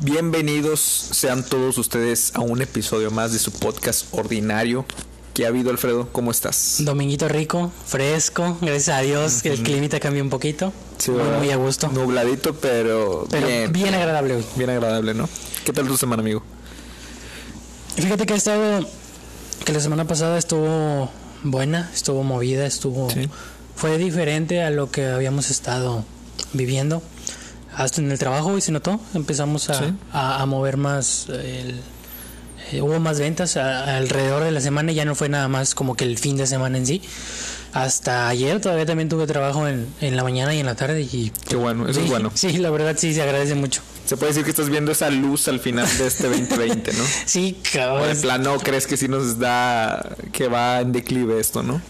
Bienvenidos sean todos ustedes a un episodio más de su podcast ordinario. ¿Qué ha habido, Alfredo? ¿Cómo estás? Dominguito rico, fresco, gracias a Dios, que el clima cambió un poquito. Sí, muy, a gusto. Nubladito, pero, Pero bien. bien, agradable hoy. Bien agradable, ¿no? ¿Qué tal tu semana, amigo? Fíjate que ha estado, que la semana pasada estuvo buena, estuvo movida, estuvo, Sí. fue diferente a lo que habíamos estado viviendo. Hasta en el trabajo y se notó, empezamos a, Sí. a- a mover más, el- eh, hubo más ventas a- alrededor de la semana, ya no fue nada más como que el fin de semana en sí. Hasta ayer todavía también tuve trabajo en, en la mañana y en la tarde y Qué bueno, eso sí, es bueno. Sí, la verdad sí se agradece mucho. Se puede decir que estás viendo esa luz al final de este 2020, ¿no? Sí, O cabrón. de plano crees que sí nos da que va en declive esto, ¿no?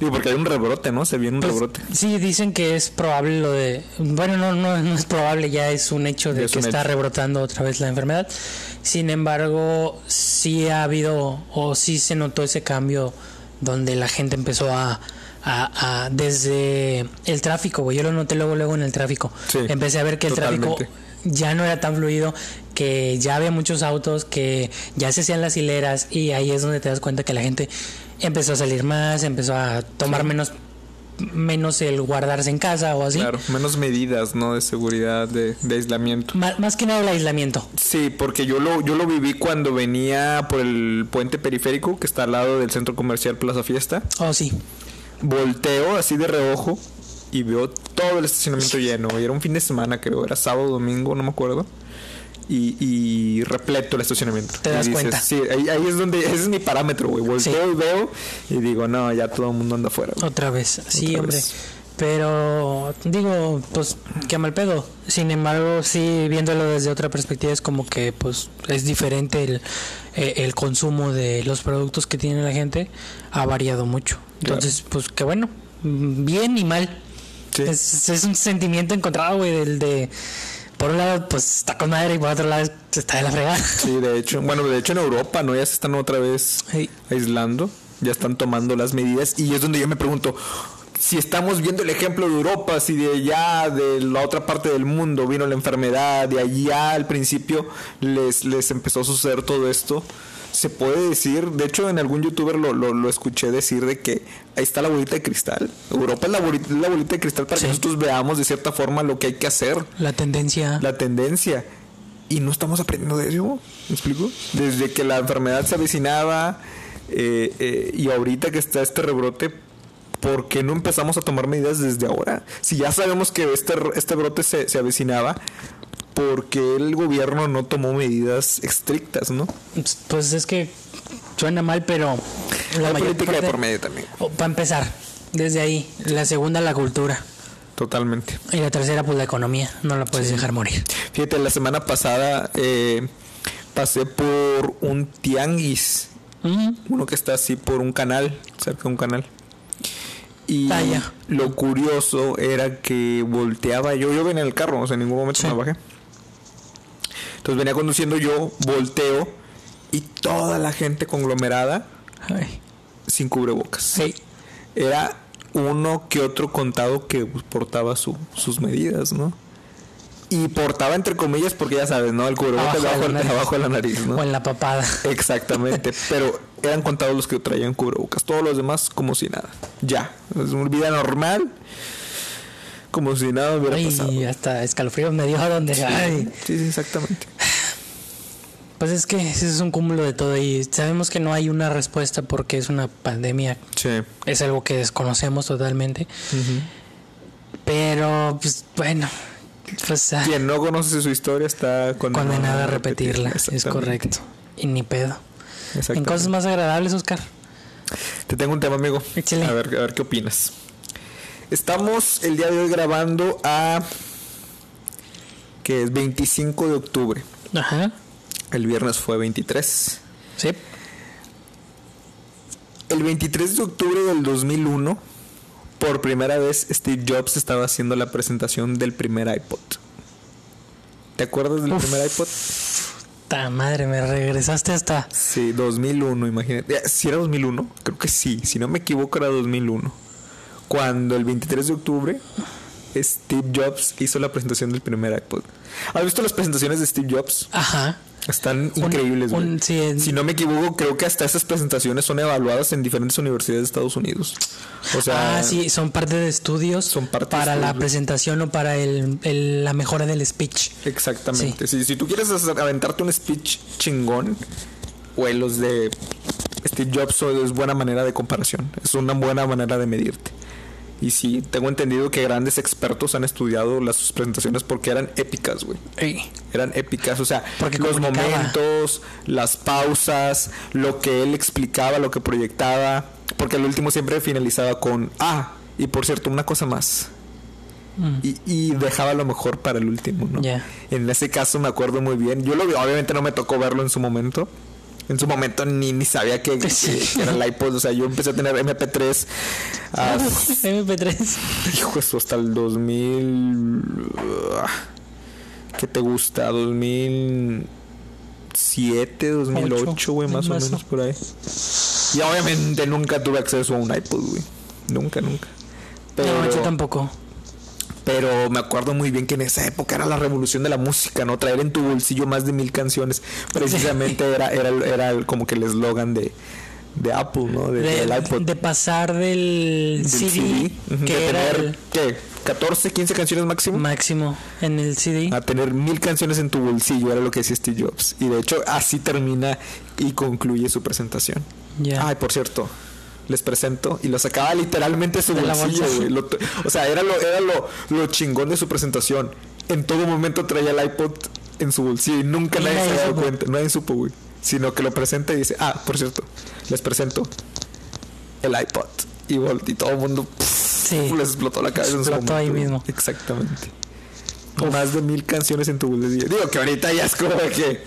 Digo, porque hay un rebrote, ¿no? Se viene un Pues, rebrote. sí, dicen que es probable lo de... Bueno, no, no, no es probable, ya es un hecho de es que está hecho. rebrotando otra vez la enfermedad. Sin embargo, sí ha habido o sí se notó ese cambio donde la gente empezó a... a- a- desde el tráfico, güey. Yo lo noté luego, luego en el tráfico. Sí, Empecé a ver que el tráfico. Ya no era tan fluido, que ya había muchos autos, que ya se hacían las hileras y ahí es donde te das cuenta que la gente empezó a salir más, empezó a tomar menos menos el guardarse en casa o así. Claro, menos medidas, ¿no? De seguridad, de, de aislamiento. Má- Más, que nada el aislamiento. Sí, porque yo lo, yo lo viví cuando venía por el puente periférico que está al lado del centro comercial Plaza Fiesta. Oh, sí. Volteo así de reojo y veo todo el estacionamiento lleno. Y era un fin de semana, creo, era sábado, domingo, no me acuerdo. Y, y repleto el estacionamiento. Te das dices, cuenta. Sí, ahí, ahí es donde, ese es mi parámetro, güey. Volteo y veo y digo, no, ya todo el mundo anda afuera. güey". Otra vez. Sí, Otra hombre. vez. Pero digo, pues qué mal pedo. Sin embargo, sí, viéndolo desde otra perspectiva, es como que pues es diferente el, eh, el consumo de los productos que tiene la gente. Ha variado mucho. Entonces, pues qué bueno. Bien y mal. Sí. Es, es un sentimiento encontrado, güey, del de... Por un lado, pues está con madre y por otro lado está de la fregada. Sí, de hecho. Bueno, de hecho en Europa, ¿no? Ya se están otra vez Sí. aislando, ya están tomando las medidas y es donde yo me pregunto si estamos viendo el ejemplo de Europa, si de allá, de la otra parte del mundo vino la enfermedad, de allá al principio les, les empezó a suceder todo esto, se puede decir, de hecho en algún youtuber lo, lo, lo escuché decir de que ahí está la bolita de cristal, Europa es la bolita, la bolita de cristal para Sí. que nosotros veamos de cierta forma lo que hay que hacer La tendencia... la tendencia. Y no estamos aprendiendo de eso. ¿Me explico? Desde que la enfermedad se avecinaba eh, eh, y ahorita que está este rebrote, ¿por qué no empezamos a tomar medidas desde ahora? Si ya sabemos que este, este brote se, se avecinaba, ¿por qué el gobierno no tomó medidas estrictas, no? Pues es que suena mal, pero... La La mayor política de por medio también. para empezar, desde ahí. La segunda, la cultura. Totalmente. Y la tercera, pues la economía. No la puedes dejar morir. Fíjate, la semana pasada eh, pasé por un tianguis uno que está así por un canal, cerca de un canal. Y ya. lo curioso era que volteaba yo, yo venía en el carro, o sea, en ningún momento Sí. me bajé. Entonces venía conduciendo yo, volteo y toda la gente conglomerada Ay. sin cubrebocas. Sí. Era uno que otro contado que pues, portaba su- sus medidas, ¿no? Y portaba entre comillas porque ya sabes, ¿no? El cubrebocas Abajo de la abajo de la nariz, ¿no? O en la papada. Exactamente, pero eran contados los que traían cubrebocas, todos los demás como si nada. Ya, es una vida normal, como si nada hubiera pasado. Ay, hasta escalofríos me dio donde. Ay. Sí, sí, exactamente. Pues es que ese es un cúmulo de todo y sabemos que no hay una respuesta porque es una pandemia. Sí. Es algo que desconocemos totalmente. Pero, pues bueno. Pues ah, Quien no conoce su historia está condenado, condenada a repetirla. Es correcto. Y ni pedo. En cosas más agradables, Oscar. Te tengo un tema, amigo. Échale. A ver, a ver qué opinas. Estamos el día de hoy grabando a que es 25 de octubre. Ajá. El viernes fue 23. Sí. El 23 de octubre del 2001, por primera vez Steve Jobs estaba haciendo la presentación del primer iPod. ¿Te acuerdas del Uf. primer iPod? Ta madre, me regresaste hasta. Sí, 2001, imagínate. Si era 2001, creo que sí. Si no me equivoco, era 2001. Cuando el 23 de octubre Steve Jobs hizo la presentación del primer iPod. ¿Has visto las presentaciones de Steve Jobs? Ajá. Están increíbles, güey. un- sí, en- Si no me equivoco, creo que hasta esas presentaciones son evaluadas en diferentes universidades de Estados Unidos. O sea, ah, sí, son parte de estudios Son parte de para la presentación o para el, el- la mejora del speech. Exactamente. Si, si tú quieres aventarte un speech chingón, güey, los de Steve Jobs es buena manera de comparación. Es una buena manera de medirte. Y sí, tengo entendido que grandes expertos han estudiado las presentaciones porque eran épicas, güey. Eran épicas, o sea, Porque los comunicaba. momentos, las pausas, lo que él explicaba, lo que proyectaba. Porque al último siempre finalizaba con, ah, y por cierto, una cosa más. Y, y dejaba lo mejor para el último, ¿no? En ese caso me acuerdo muy bien. Yo lo vi, obviamente no me tocó verlo en su momento. En su momento ni, ni sabía que, que- Sí. que era el iPod. O sea, yo empecé a tener MP3 ah, MP3. hijo, eso hasta el 2000. ah, ¿Qué te gusta? 2007, 2008, güey, más o Más o- menos por ahí. Y obviamente nunca tuve acceso a un iPod, güey. Nunca, nunca. Pero, No, yo tampoco. Pero me acuerdo muy bien que en esa época era la revolución de la música, ¿no? Traer en tu bolsillo más de mil canciones. Precisamente era, era, era como que el eslogan de, de Apple, ¿no? De, De, del iPod. de pasar del, del CD, Ujú, que de era tener, el ¿qué? 14, 15 canciones máximo. máximo en el CD. A tener mil canciones en tu bolsillo, era lo que decía Steve Jobs. Y de hecho, así termina y concluye su presentación. Ya. Ay, por cierto, les presento. Y lo sacaba literalmente su bolsillo, güey. O sea, era, lo, era lo, lo chingón de su presentación. En todo momento traía el iPod en su bolsillo y nunca Y nadie se nadie dio supo. cuenta. Nadie supo, güey. Sino que lo presenta y dice, ah, por cierto, les presento el iPod. Y, todo el mundo pff, Sí. les explotó la cabeza en su Explotó ahí momento, güey. mismo. Exactamente. Más de mil canciones en tu bolsillo. Digo que ahorita ya es como que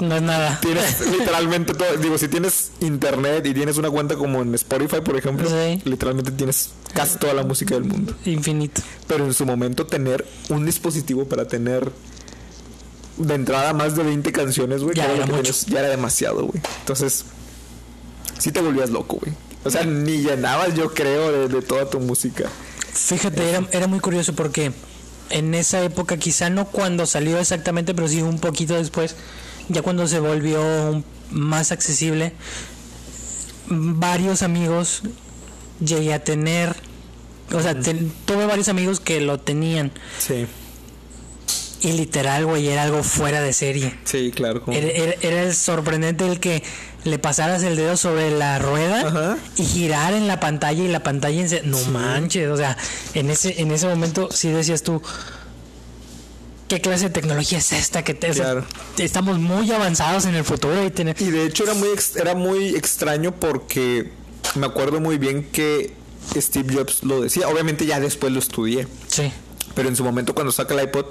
No es nada. tienes literalmente todo. Digo, si tienes internet y tienes una cuenta como en Spotify, por ejemplo, Sí. literalmente tienes casi toda la música del mundo. Infinito. Pero en su momento tener un dispositivo para tener de entrada más de 20 canciones, güey, Ya ya era demasiado, güey. Entonces, sí te volvías loco, güey. O sea, ni llenabas, yo creo, de, de toda tu música. Fíjate, era, era muy curioso porque en esa época, quizá no cuando salió exactamente, pero sí un poquito después, ya cuando se volvió más accesible, varios amigos llegué a tener, o sea, ten- tuve varios amigos que lo tenían Sí, y literal, güey, era algo fuera de serie. sí, claro. Era, era- era sorprendente el que le pasaras el dedo sobre la rueda Ajá. y girar en la pantalla y la pantalla en se- no manches, o sea, en ese en ese momento sí decías tú ¿Qué clase de tecnología es esta que te, o sea, Claro. estamos muy avanzados en el futuro y tener Y de hecho era muy, era muy extraño porque me acuerdo muy bien que Steve Jobs lo decía. Obviamente ya después lo estudié. sí, Pero en su momento cuando saca el iPod,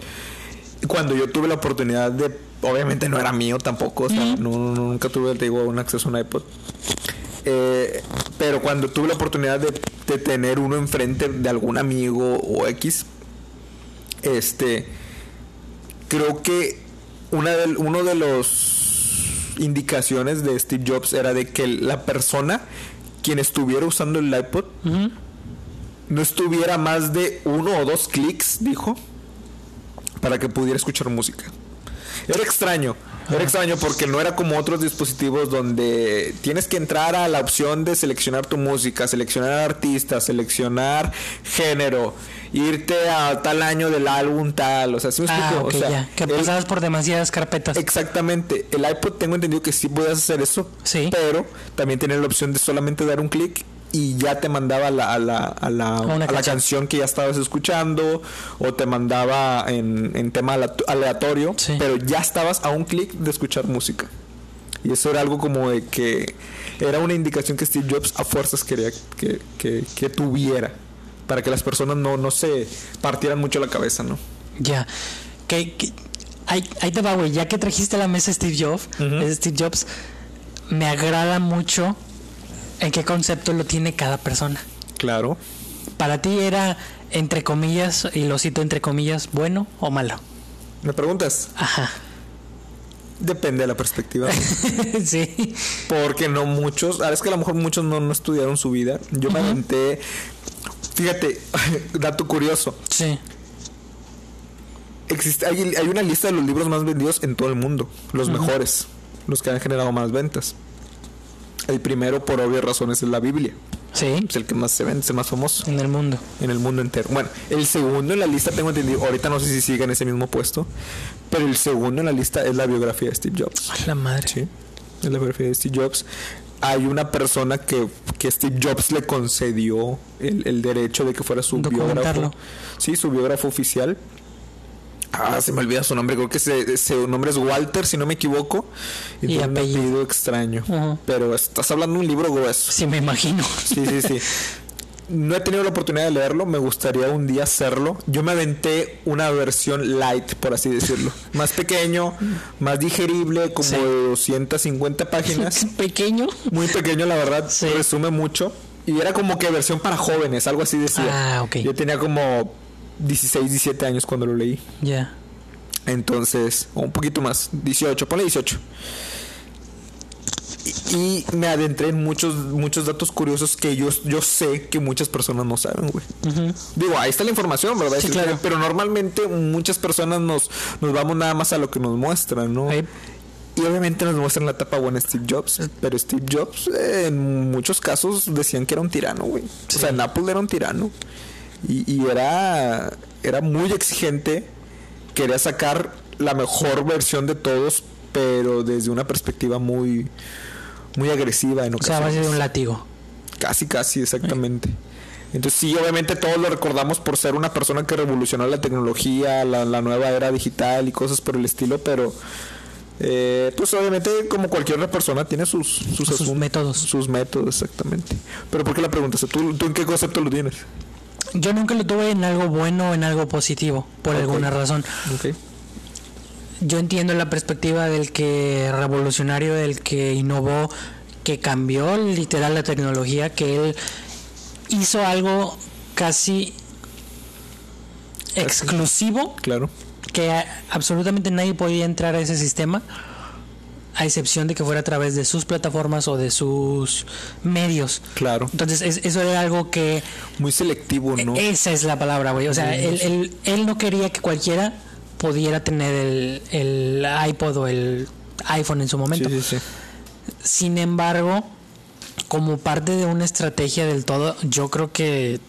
cuando yo tuve la oportunidad de... Obviamente no era mío tampoco. O sea, no, no- nunca tuve, te digo, un acceso a un iPod. Eh, pero cuando tuve la oportunidad de, de tener uno enfrente de algún amigo o X, este, creo que una del- uno de los indicaciones de Steve Jobs era de que la persona quien estuviera usando el iPod no estuviera más de uno o dos clics, dijo, para que pudiera escuchar música. Era extraño, era extraño porque no era como otros dispositivos donde tienes que entrar a la opción de seleccionar tu música, seleccionar artista, seleccionar género, irte a tal año del álbum tal, o sea, ¿sí me ah, explico? ok, o sea, ya, que pasabas por demasiadas carpetas. Exactamente. El iPod tengo entendido que sí podías hacer eso. Sí. Pero también tenía la opción de solamente dar un clic y ya te mandaba a la, a la, a la, a la canción. que ya estabas escuchando o te mandaba en, en tema aleatorio. Sí. Pero ya estabas a un clic de escuchar música. Y eso era algo como de que era una indicación que Steve Jobs a fuerzas quería que, que, que tuviera. Para que las personas no, no se partieran mucho la cabeza, ¿no? Ya. Que, que- ahí, ahí te va, güey. Ya que trajiste a la mesa Steve Jobs, Steve Jobs, me agrada mucho en qué concepto lo tiene cada persona. Claro. Para ti era, entre comillas, y lo cito entre comillas, bueno o malo. ¿Me preguntas? Ajá. Depende de la perspectiva. sí. Porque no muchos, ahora es que a lo mejor muchos no, no estudiaron su vida. Yo me aventé, fíjate, dato curioso. Sí. Existe, hay, hay una lista de los libros más vendidos en todo el mundo, los mejores, los que han generado más ventas. El primero, por obvias razones, es la Biblia. Sí. Es el que más se vende, es el más famoso En el mundo. en el mundo entero. Bueno, el segundo en la lista tengo entendido, ahorita no sé si sigue en ese mismo puesto, pero el segundo en la lista es la biografía de Steve Jobs. A la madre. Sí, es la biografía de Steve Jobs. Hay una persona que, que Steve Jobs le concedió el, el derecho de que fuera su biógrafo. Sí, su biógrafo oficial. Ah, se me olvida su nombre, creo que su nombre es Walter, si no me equivoco. Y tiene un apellido. apellido extraño. Ujú. Pero estás hablando de un libro grueso. Sí, me imagino. Sí, sí, sí. No he tenido la oportunidad de leerlo, me gustaría un día hacerlo. Yo me aventé una versión light, por así decirlo. Más pequeño, más digerible, como Sí. de 250 páginas. Pequeño. Muy pequeño, la verdad, Sí. resume mucho. Y era como que versión para jóvenes, algo así decía. Ah, ok. Yo tenía como 16, 17 años cuando lo leí. Ya. Entonces, o un poquito más, 18, ponle 18. Y, y me adentré en muchos muchos datos curiosos que yo, yo sé que muchas personas no saben, güey. Digo, ahí está la información, ¿verdad? Sí, Es- claro. Pero normalmente muchas personas nos, nos vamos nada más a lo que nos muestran, ¿no? Ahí. Y obviamente nos muestran la etapa buena Steve Jobs. Pero Steve Jobs, eh, en muchos casos, decían que era un tirano, güey. O sea, en Apple era un tirano. Y, y era, era muy exigente. Quería sacar la mejor versión de todos, pero desde una perspectiva muy, muy agresiva en O sea, a ocasiones. base de un látigo. Casi, casi, exactamente. Entonces sí, obviamente todos lo recordamos por ser una persona que revolucionó la tecnología, la, la nueva era digital y cosas por el estilo, pero eh, pues obviamente como cualquier otra persona tiene sus, sus, Sus métodos. Sus métodos, exactamente. Pero ¿por qué la preguntas? ¿Tú, ¿Tú en qué concepto lo tienes? Yo nunca lo tuve en algo bueno o en algo positivo, por alguna razón. Ok. Yo entiendo la perspectiva del que revolucionario, del que innovó, que cambió literal la tecnología, que él hizo algo casi exclusivo, Claro. que absolutamente nadie podía entrar a ese sistema, a excepción de que fuera a través de sus plataformas o de sus medios. Claro. Entonces, es- eso era algo que Muy selectivo, ¿no? esa es la palabra, güey. O sea, él, él, él no quería que cualquiera pudiera tener el, el iPod o el iPhone en su sí, momento. sí, sí. Sin embargo, como parte de una estrategia del todo, yo creo que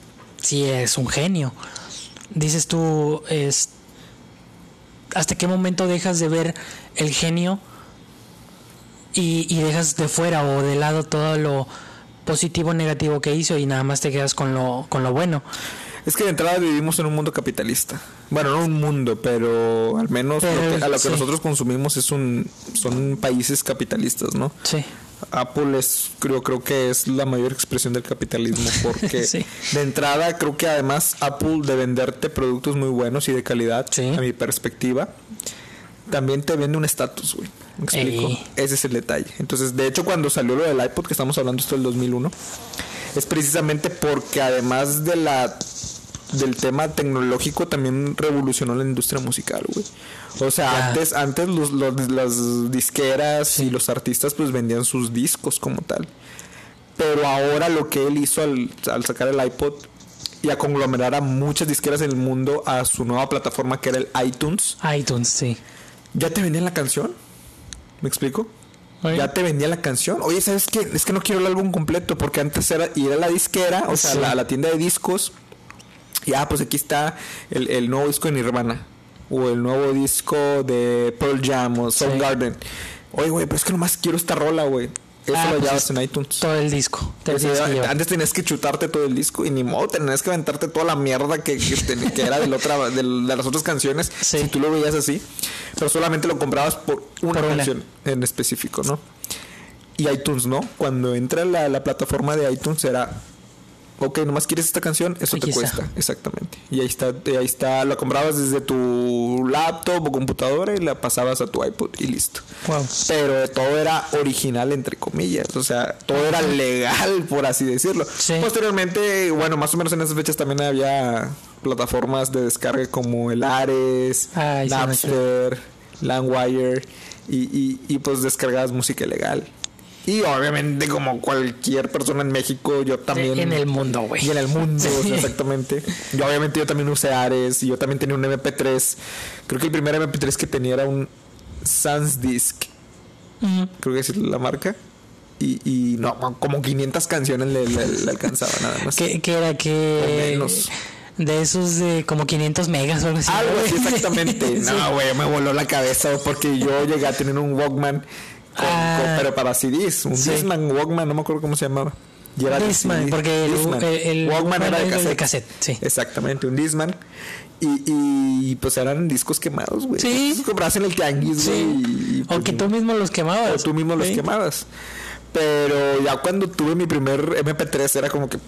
sí es un genio. Dices tú, es, ¿hasta qué momento dejas de ver el genio y, y dejas de fuera o de lado todo lo positivo o negativo que hizo y nada más te quedas con lo, con lo bueno? Es que de entrada vivimos en un mundo capitalista. Bueno, no un mundo, pero al menos lo Pero, que- a lo que sí. nosotros consumimos es un son países capitalistas, ¿no? Sí. Apple es creo creo que es la mayor expresión del capitalismo porque Sí. de entrada creo que además Apple de venderte productos muy buenos y de calidad Sí. a mi perspectiva también te vende un estatus, güey. ¿Me explico? Ey. Ese es el detalle. Entonces, de hecho, cuando salió lo del iPod, que estamos hablando esto del 2001, es precisamente porque además de la del tema tecnológico también revolucionó la industria musical, güey. O sea, antes antes los, los- las disqueras y los artistas pues vendían sus discos como tal. Pero ahora lo que él hizo al, al sacar el iPod y a conglomerar a muchas disqueras en el mundo a su nueva plataforma que era el iTunes, iTunes, sí. Ya te vendían la canción. ¿Me explico? Oye. Ya te vendía la canción. Oye, ¿sabes qué? Es que no quiero el álbum completo porque antes era ir a la disquera, o sea, Sí. a la, tienda de discos. Y ah, pues aquí está el, el nuevo disco de Nirvana. O el nuevo disco de Pearl Jam o Soul Sí. Garden. Oye, güey, pero es que nomás quiero esta rola, güey. Eso Ah, lo pues llevas en iTunes. Todo el disco. te que llevar. antes tenías que chutarte todo el disco y ni modo, tenías que aventarte toda la mierda que, que, ten- que era de, la otra, de las otras canciones. Sí. Si tú lo veías así, pero solamente lo comprabas por una Por una. canción en específico, ¿no? Y iTunes, ¿no? Cuando entra la, la plataforma de iTunes era, ok, nomás quieres esta canción, eso te cuesta, exactamente. Y ahí está, y ahí está, la comprabas desde tu laptop o computadora y la pasabas a tu iPod y listo Wow. pero todo era original entre comillas, o sea, todo era legal por así decirlo. Sí. Posteriormente, bueno, más o menos en esas fechas también había plataformas de descarga como el Ares, Ay, Napster, LimeWire Y, y, y pues descargabas música ilegal. Y obviamente, como cualquier persona en México, yo también. En el mundo, güey. Y en el mundo, Sí. exactamente. Y obviamente yo también usé Ares y yo también tenía un MP3. Creo que el primer MP3 que tenía era un SansDisk. Ujú. Creo que es la marca. Y, y no, como 500 canciones le, le- le alcanzaba nada más. ¿Qué, qué era? Que menos. De esos de como 500 megas o algo así. Algo así, exactamente. No, güey, me voló la cabeza porque yo llegué a tener un Walkman, con- Ah. con- pero para CDs. Un Sí. Discman Walkman, no me acuerdo cómo se llamaba. Discman, CD. porque el- el Walkman era de cassette. de cassette, sí. Exactamente, un Disman. Y, y pues eran discos quemados, güey. Sí. Los comprabas en el tianguis, Sí. güey. y, O pues, que tú mismo los quemabas. o tú mismo los quemabas. Pero ya cuando tuve mi primer MP3 era como que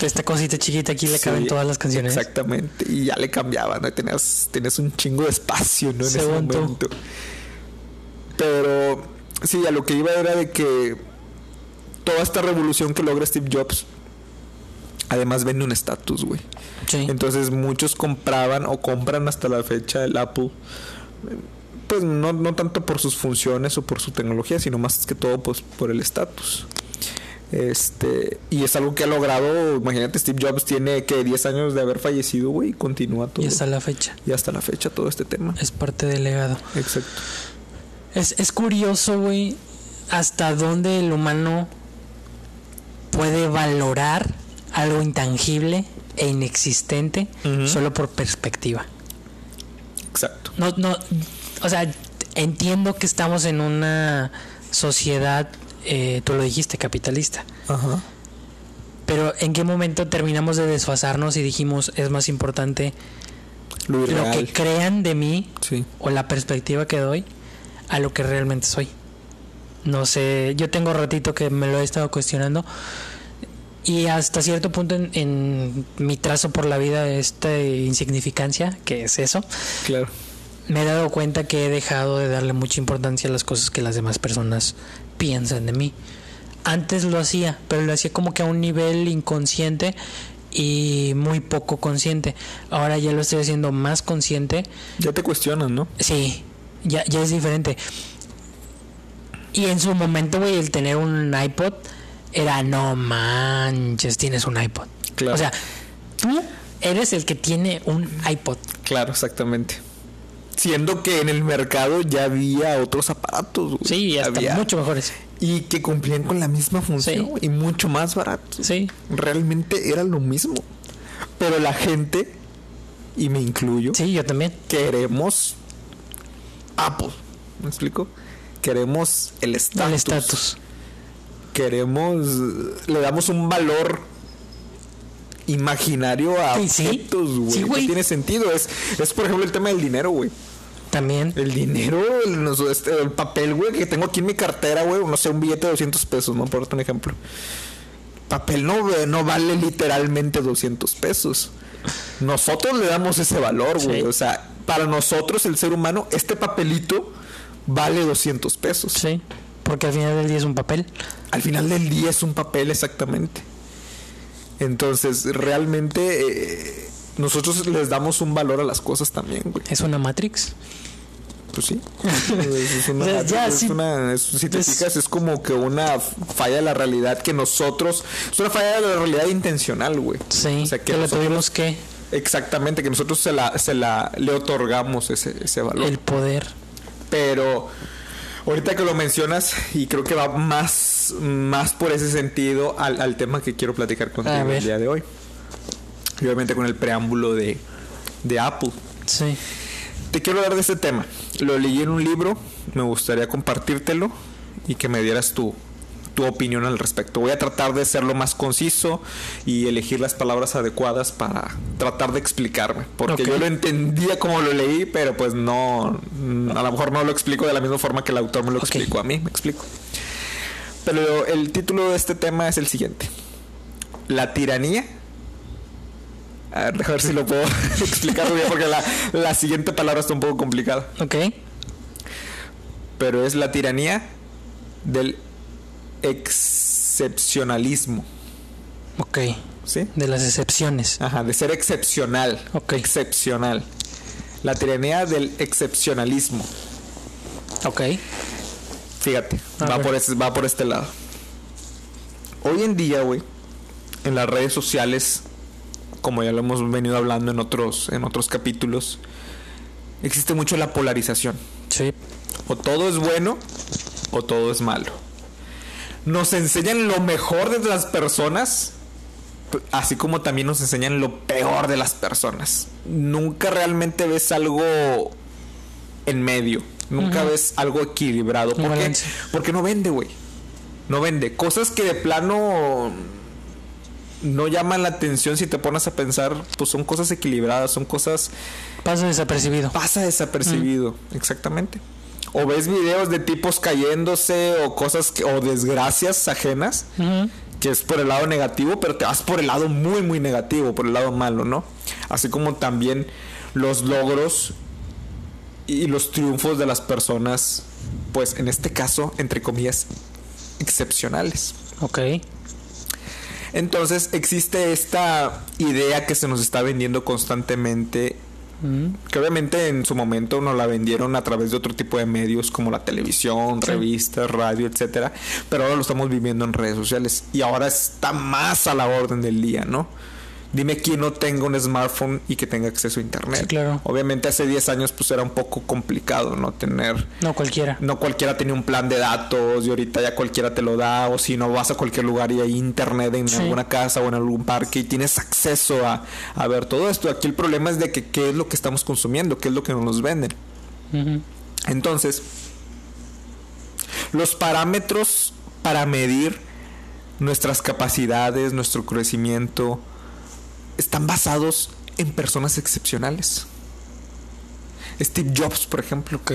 Esta cosita chiquita aquí le Sí, caben todas las canciones. Exactamente. Y ya le cambiaba, ¿no? Tenías, tenías un chingo de espacio, ¿no? En ese tú. momento. Pero sí, a lo que iba era de que toda esta revolución que logra Steve Jobs, además vende un estatus, güey. Sí. Entonces muchos compraban o compran hasta la fecha el Apple. Pues no, no tanto por sus funciones o por su tecnología, sino más que todo pues por el estatus. Este, y es algo que ha logrado, imagínate, Steve Jobs tiene que 10 años de haber fallecido, güey, y continúa todo. Y hasta la fecha. y hasta la fecha todo este tema. Es parte del legado. Exacto. Es, es curioso, güey, hasta dónde el humano puede valorar algo intangible e inexistente solo por perspectiva. Exacto. No, no, o sea, entiendo que estamos en una sociedad, eh, tú lo dijiste, capitalista. Ajá. Pero ¿en qué momento terminamos de desfasarnos y dijimos es más importante Lo lo que crean de mí Sí. o la perspectiva que doy a lo que realmente soy. No sé, yo tengo ratito que me lo he estado cuestionando y hasta cierto punto en, en mi trazo por la vida, esta insignificancia, que es eso, Claro. me he dado cuenta que he dejado de darle mucha importancia a las cosas que las demás personas piensan de mí. Antes lo hacía, pero lo hacía como que a un nivel inconsciente y muy poco consciente. Ahora ya lo estoy haciendo más consciente Ya te cuestionas, ¿no? Sí, ya, ya es diferente. Y en su momento, güey, el tener un iPod era no manches, tienes un iPod. Claro. O sea, tú eres el que tiene un iPod. Claro, exactamente. Siendo que en el mercado ya había otros aparatos, güey. Sí, y hasta Había- mucho mejores. Y que cumplían con la misma función Sí. y mucho más baratos. Sí, Realmente era lo mismo. Pero la gente, y me incluyo, sí, yo también. queremos Apple. ¿Me explico? Queremos el estatus. Queremos, le damos un valor imaginario a Sí, objetos, güey. Sí, No tiene sentido. Es, es, por ejemplo, el tema del dinero, güey. También. El dinero, el, este, el papel, güey, que tengo aquí en mi cartera, güey, no sé, un billete de 200 pesos, ¿no? Por un ejemplo. Papel no, no vale literalmente 200 pesos. Nosotros le damos ese valor, güey. Sí. O sea, para nosotros, el ser humano, este papelito vale 200 pesos. Sí, porque al final del día es un papel. Al final del día es un papel exactamente. Entonces, realmente eh, nosotros les damos un valor a las cosas también, güey. Es una Matrix. Pues sí. Es una, ya, es sí. una- es- si te Es- fijas, es como que una falla de la realidad que nosotros. Es una falla de la realidad intencional, güey. Sí, O sea, que, que nosotros- tuvimos que Exactamente, que nosotros se la, se la le otorgamos ese, ese valor. el poder. Pero ahorita que lo mencionas, y creo que va más, más por ese sentido al, al tema que quiero platicar contigo el día de hoy. Y obviamente con el preámbulo de, de Apple. Sí. Te quiero hablar de este tema. Lo leí en un libro, me gustaría compartírtelo y que me dieras tu, tu opinión al respecto. Voy a tratar de ser lo más conciso y elegir las palabras adecuadas para tratar de explicarme. Porque yo lo entendía como lo leí, pero pues no, a lo mejor no lo explico de la misma forma que el autor me lo explicó a mí, me explico. Pero el título de este tema es el siguiente. La tiranía a ver, déjame ver si lo puedo explicar bien porque la, la siguiente palabra está un poco complicada. Ok. Pero es la tiranía del excepcionalismo. Ok. ¿Sí? De las excepciones. Ajá, de ser excepcional. Ok. Excepcional. La tiranía del excepcionalismo. Ok. Fíjate, A va ver. por, ese- va por este lado. Hoy en día, güey, en las redes sociales, como ya lo hemos venido hablando en otros, en otros capítulos, existe mucho la polarización. Sí. O todo es bueno o todo es malo. Nos enseñan lo mejor de las personas, así como también nos enseñan lo peor de las personas. Nunca realmente ves algo en medio. Nunca ves algo equilibrado. Porque no vende, güey. No vende. Cosas que de plano no llaman la atención si te pones a pensar, pues son cosas equilibradas, son cosas Paso desapercibido. pasa desapercibido, exactamente. O ves videos de tipos cayéndose o cosas que, o desgracias ajenas, que es por el lado negativo, pero te vas por el lado muy muy negativo, por el lado malo, ¿no? Así como también los logros y los triunfos de las personas, pues en este caso, entre comillas, excepcionales. Ok. Entonces existe esta idea que se nos está vendiendo constantemente. Que obviamente en su momento nos la vendieron a través de otro tipo de medios como la televisión, Sí. revistas, radio, etcétera, pero ahora lo estamos viviendo en redes sociales y ahora está más a la orden del día, ¿no? Dime quién no tenga un smartphone y que tenga acceso a internet. Sí, claro. Obviamente hace 10 años pues era un poco complicado, ¿no? Tener No cualquiera. no cualquiera tenía un plan de datos y ahorita ya cualquiera te lo da o si no vas a cualquier lugar y hay internet en Sí. alguna casa o en algún parque y tienes acceso a, a ver todo esto. Aquí el problema es de que qué es lo que estamos consumiendo, qué es lo que nos venden. Entonces, los parámetros para medir nuestras capacidades, nuestro crecimiento, están basados en personas excepcionales. Steve Jobs, por ejemplo, Ok.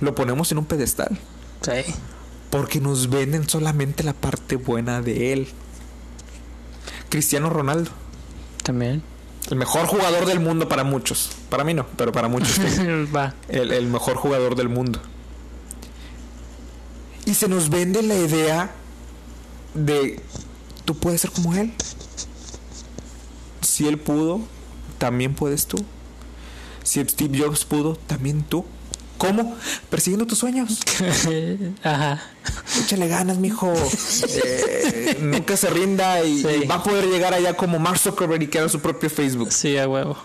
lo ponemos en un pedestal. Sí. Porque nos venden solamente la parte buena de él. Cristiano Ronaldo, También. el mejor jugador del mundo para muchos. Para mí no, pero para muchos. Va. el, el mejor jugador del mundo. Y se nos vende la idea de tú puedes ser como él. Si él pudo, también puedes tú. Si Steve Jobs pudo, también tú. ¿Cómo? Persiguiendo tus sueños. Ajá. Échale ganas, mijo. Eh, nunca se rinda y, Sí. y va a poder llegar allá como Mark Zuckerberg y crear su propio Facebook. Sí, a huevo.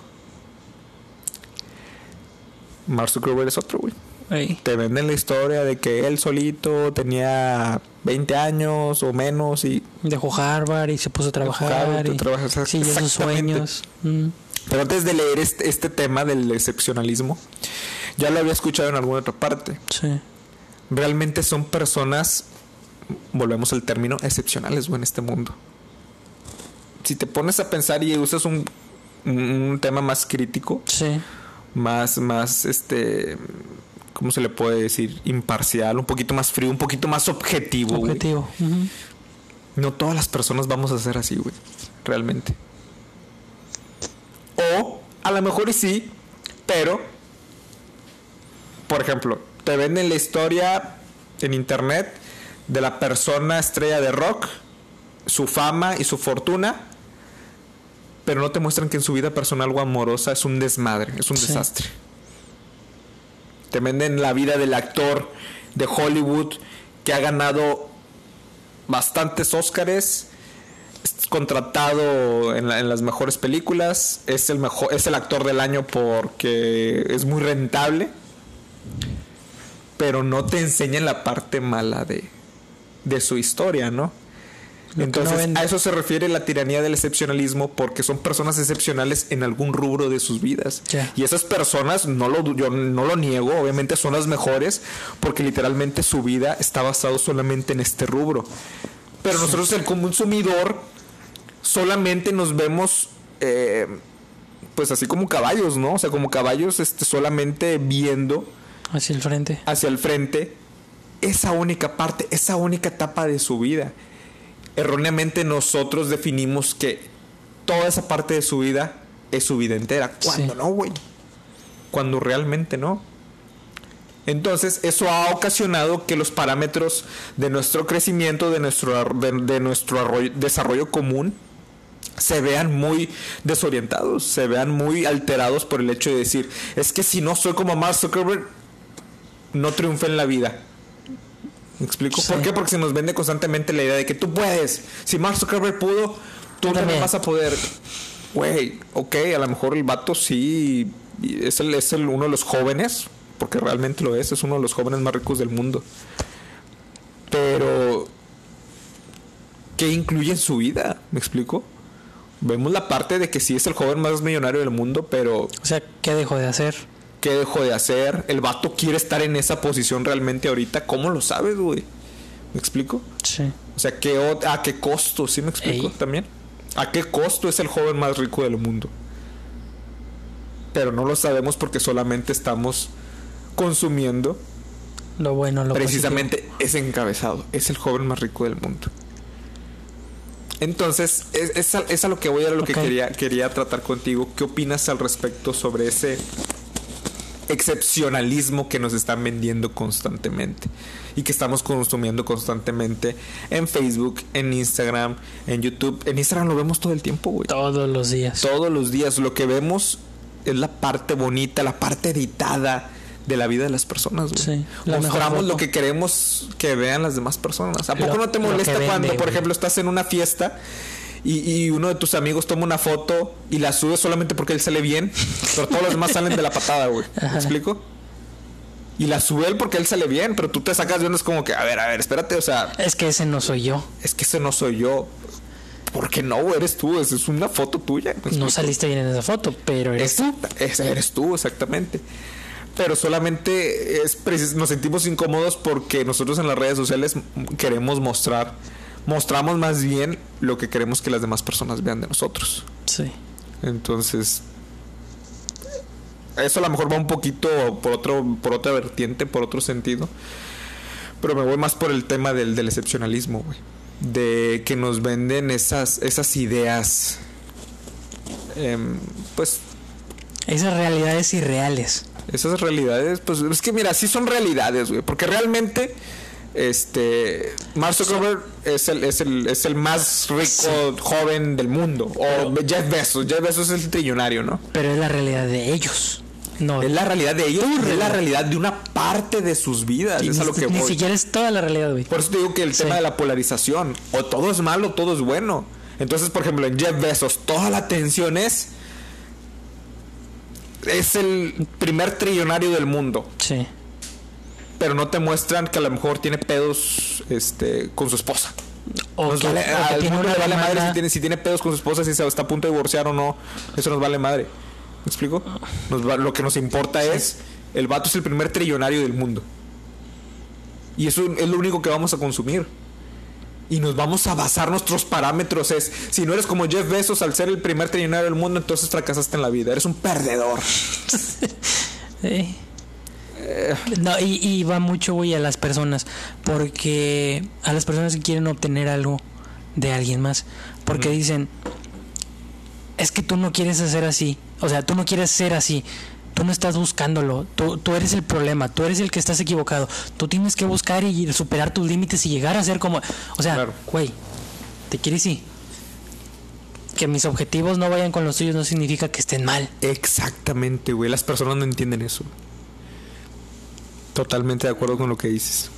Mark Zuckerberg es otro, güey. Ey. Te venden la historia de que él solito tenía 20 años o menos y... Dejó Harvard y se puso a trabajar. Harvard, y trabaja- exact- siguió sus sueños. Mm. Pero antes de leer este, este tema del excepcionalismo, ya lo había escuchado en alguna otra parte. Sí. Realmente son personas, volvemos al término, excepcionales en este mundo. Si te pones a pensar y usas un, un tema más crítico, Sí. más, más, este, ¿cómo se le puede decir? Imparcial, un poquito más frío, un poquito más objetivo. Objetivo. No todas las personas vamos a ser así, güey. Realmente. O a lo mejor sí, pero, por ejemplo, te venden la historia en internet de la persona estrella de rock, su fama y su fortuna, pero no te muestran que en su vida personal o amorosa es un desmadre, es un Sí. desastre. Te venden la vida del actor de Hollywood que ha ganado bastantes Óscares, es contratado en, la- en las mejores películas, es el mejor, es el actor del año porque es muy rentable, pero no te enseñan la parte mala de, de su historia, ¿no? Lo no Entonces, vende. a eso se refiere la tiranía del excepcionalismo porque son personas excepcionales en algún rubro de sus vidas. Ya. Y esas personas, no lo, yo no lo niego, obviamente son las mejores porque literalmente su vida está basado solamente en este rubro. Pero nosotros, el consumidor, solamente nos vemos, eh, pues así como caballos, ¿no? O sea, como caballos este, solamente viendo Hacia el frente. hacia el frente esa única parte, esa única etapa de su vida. Erróneamente nosotros definimos que toda esa parte de su vida es su vida entera. Cuando Sí. no, güey. Cuando realmente no. Entonces, eso ha ocasionado que los parámetros de nuestro crecimiento, de nuestro, ar- de, de nuestro arroyo- desarrollo común, se vean muy desorientados, se vean muy alterados por el hecho de decir, es que si no soy como Mark Zuckerberg, no triunfe en la vida. ¿Me explico? ¿Por qué? Porque se nos vende constantemente la idea de que tú puedes. Si Mark Zuckerberg pudo, tú también vas a poder. Güey, ok, a lo mejor el vato sí es, el, es el, uno de los jóvenes, porque realmente lo es, es uno de los jóvenes más ricos del mundo. Pero, ¿qué incluye en su vida? ¿Me explico? Vemos la parte de que sí es el joven más millonario del mundo, pero... O sea, ¿qué dejó de hacer? ¿Qué dejó de hacer? El vato quiere estar en esa posición realmente ahorita. ¿Cómo lo sabes, güey? ¿Me explico? Sí. O sea, ¿qué, ¿a qué costo? ¿Sí me explico también? ¿A qué costo es el joven más rico del mundo? Pero no lo sabemos porque solamente estamos consumiendo lo bueno, lo precisamente ese encabezado. Es el joven más rico del mundo. Entonces, es, es, a, lo que voy a lo que quería, quería tratar contigo. ¿Qué opinas al respecto sobre ese excepcionalismo que nos están vendiendo constantemente y que estamos consumiendo constantemente en Facebook, en Instagram, en YouTube. En Instagram lo vemos todo el tiempo, güey. Todos los días. Todos los días. Lo que vemos es la parte bonita, la parte editada de la vida de las personas. Güey. Mostramos lo que queremos que vean las demás personas. ¿A poco no te molesta cuando, por ejemplo, estás en una fiesta y, uno de tus amigos toma una foto y la sube solamente porque él sale bien, pero todos los demás salen de la patada, güey. ¿Me explico? Y la sube él porque él sale bien, pero tú te sacas de es como que, a ver, a ver, espérate, o sea. Es que ese no soy yo. Es que ese no soy yo. ¿Por qué no, Eres tú, es, es una foto tuya. No saliste bien en esa foto, pero eres tú. eres tú, exactamente. Pero solamente es nos sentimos incómodos porque nosotros en las redes sociales queremos mostrar mostramos más bien lo que queremos que las demás personas vean de nosotros. Sí. Entonces, eso a lo mejor va un poquito por otro por otra vertiente, por otro sentido. Pero me voy más por el tema del, del excepcionalismo, güey. De que nos venden esas, esas ideas. Em, pues. Esas realidades irreales. Esas realidades, pues es que mira, sí son realidades, güey. Porque realmente este Mark Zuckerberg es el, es el, es el más rico joven del mundo. O Jeff Bezos. Jeff Bezos es el trillonario no pero es la realidad de ellos. No es la realidad de ellos es la realidad. de una parte de sus vidas. Es a lo que ni siquiera es toda la realidad güey. por eso te digo que el tema de la polarización o todo es malo todo es bueno. Entonces por ejemplo en Jeff Bezos toda la atención es es el primer trillonario del mundo. Sí pero no te muestran que a lo mejor tiene pedos este, con su esposa. O que, vale, vale madre si tiene, si tiene pedos con su esposa, si se está a punto de divorciar o no. Eso nos vale madre. ¿Me explico? lo que nos importa es, el vato es el primer trillonario del mundo. Y eso es lo único que vamos a consumir. Y nos vamos a basar nuestros parámetros es, si no eres como Jeff Bezos al ser el primer trillonario del mundo, entonces fracasaste en la vida. Eres un perdedor. sí. No, y, va mucho, güey, a las personas. Porque a las personas que quieren obtener algo de alguien más. Porque dicen, es que tú no quieres hacer así. O sea, tú no quieres ser así. Tú no estás buscándolo. Tú, tú eres el problema. Tú eres el que estás equivocado. Tú tienes que buscar y superar tus límites y llegar a ser como... O sea, güey, te quieres sí. Que mis objetivos no vayan con los tuyos no significa que estén mal. Exactamente, güey. Las personas no entienden eso. Totalmente de acuerdo con lo que dices.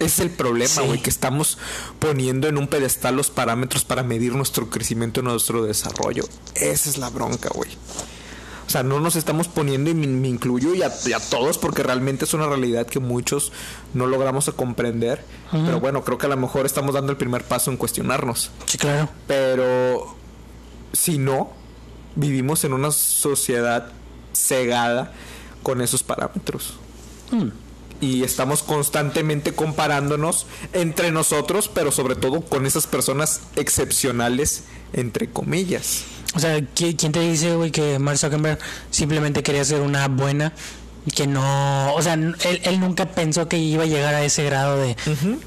Es el problema, güey, que estamos poniendo en un pedestal los parámetros para medir nuestro crecimiento y nuestro desarrollo. Esa es la bronca, güey. O sea, no nos estamos poniendo, y me, incluyo, y a, todos, porque realmente es una realidad que muchos no logramos comprender. Pero bueno, creo que a lo mejor estamos dando el primer paso en cuestionarnos. Sí, claro. Pero si no, vivimos en una sociedad cegada con esos parámetros. Mm y estamos constantemente comparándonos entre nosotros, pero sobre todo con esas personas excepcionales, entre comillas. O sea, ¿quién te dice, güey, que Mark Zuckerberg simplemente quería ser una buena y que no, o sea, él, nunca pensó que iba a llegar a ese grado de,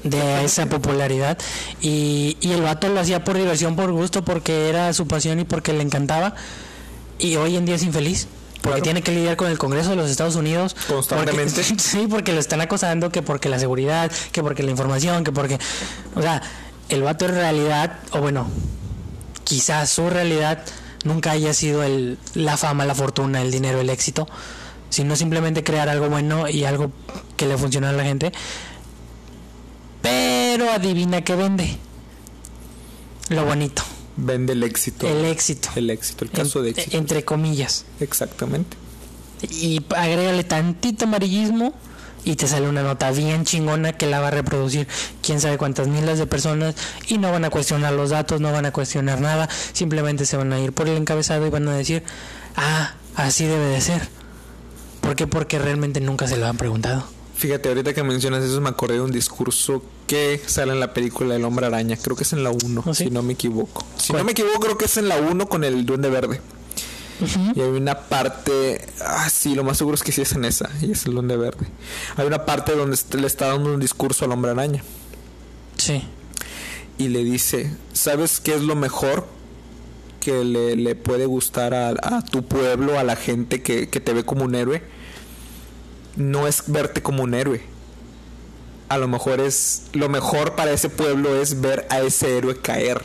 de esa popularidad y, y el vato lo hacía por diversión, por gusto, porque era su pasión y porque le encantaba y hoy en día es infeliz. Porque tiene que lidiar con el Congreso de los Estados Unidos. Constantemente. sí, porque lo están acosando, que porque la seguridad, que porque la información, que porque... O sea, el vato en realidad, o bueno, quizás su realidad nunca haya sido el, la fama, la fortuna, el dinero, el éxito, sino simplemente crear algo bueno y algo que le funcione a la gente. Pero adivina qué vende. Lo bonito. Vende el éxito. El éxito. El éxito, el caso En- de éxito. Entre comillas. Exactamente. Y agrégale tantito amarillismo y te sale una nota bien chingona que la va a reproducir quién sabe cuántas miles de personas y no van a cuestionar los datos, no van a cuestionar nada, simplemente se van a ir por el encabezado y van a decir, ah, así debe de ser. ¿Por qué? Porque realmente nunca se lo han preguntado. Fíjate, ahorita que mencionas eso me acordé de un discurso que sale en la película El Hombre Araña. Creo que es en la 1, ¿Ah, sí? si no me equivoco. Si ¿Cuál? no me equivoco, creo que es en la 1 con el Duende Verde. Y hay una parte, ah, sí, lo más seguro es que sí es en esa, y es el Duende Verde. Hay una parte donde le está dando un discurso al Hombre Araña Sí, y le dice, ¿sabes qué es lo mejor que le, le puede gustar a, a tu pueblo, a la gente que, que te ve como un héroe? No es verte como un héroe. A lo mejor es, lo mejor para ese pueblo es ver a ese héroe caer.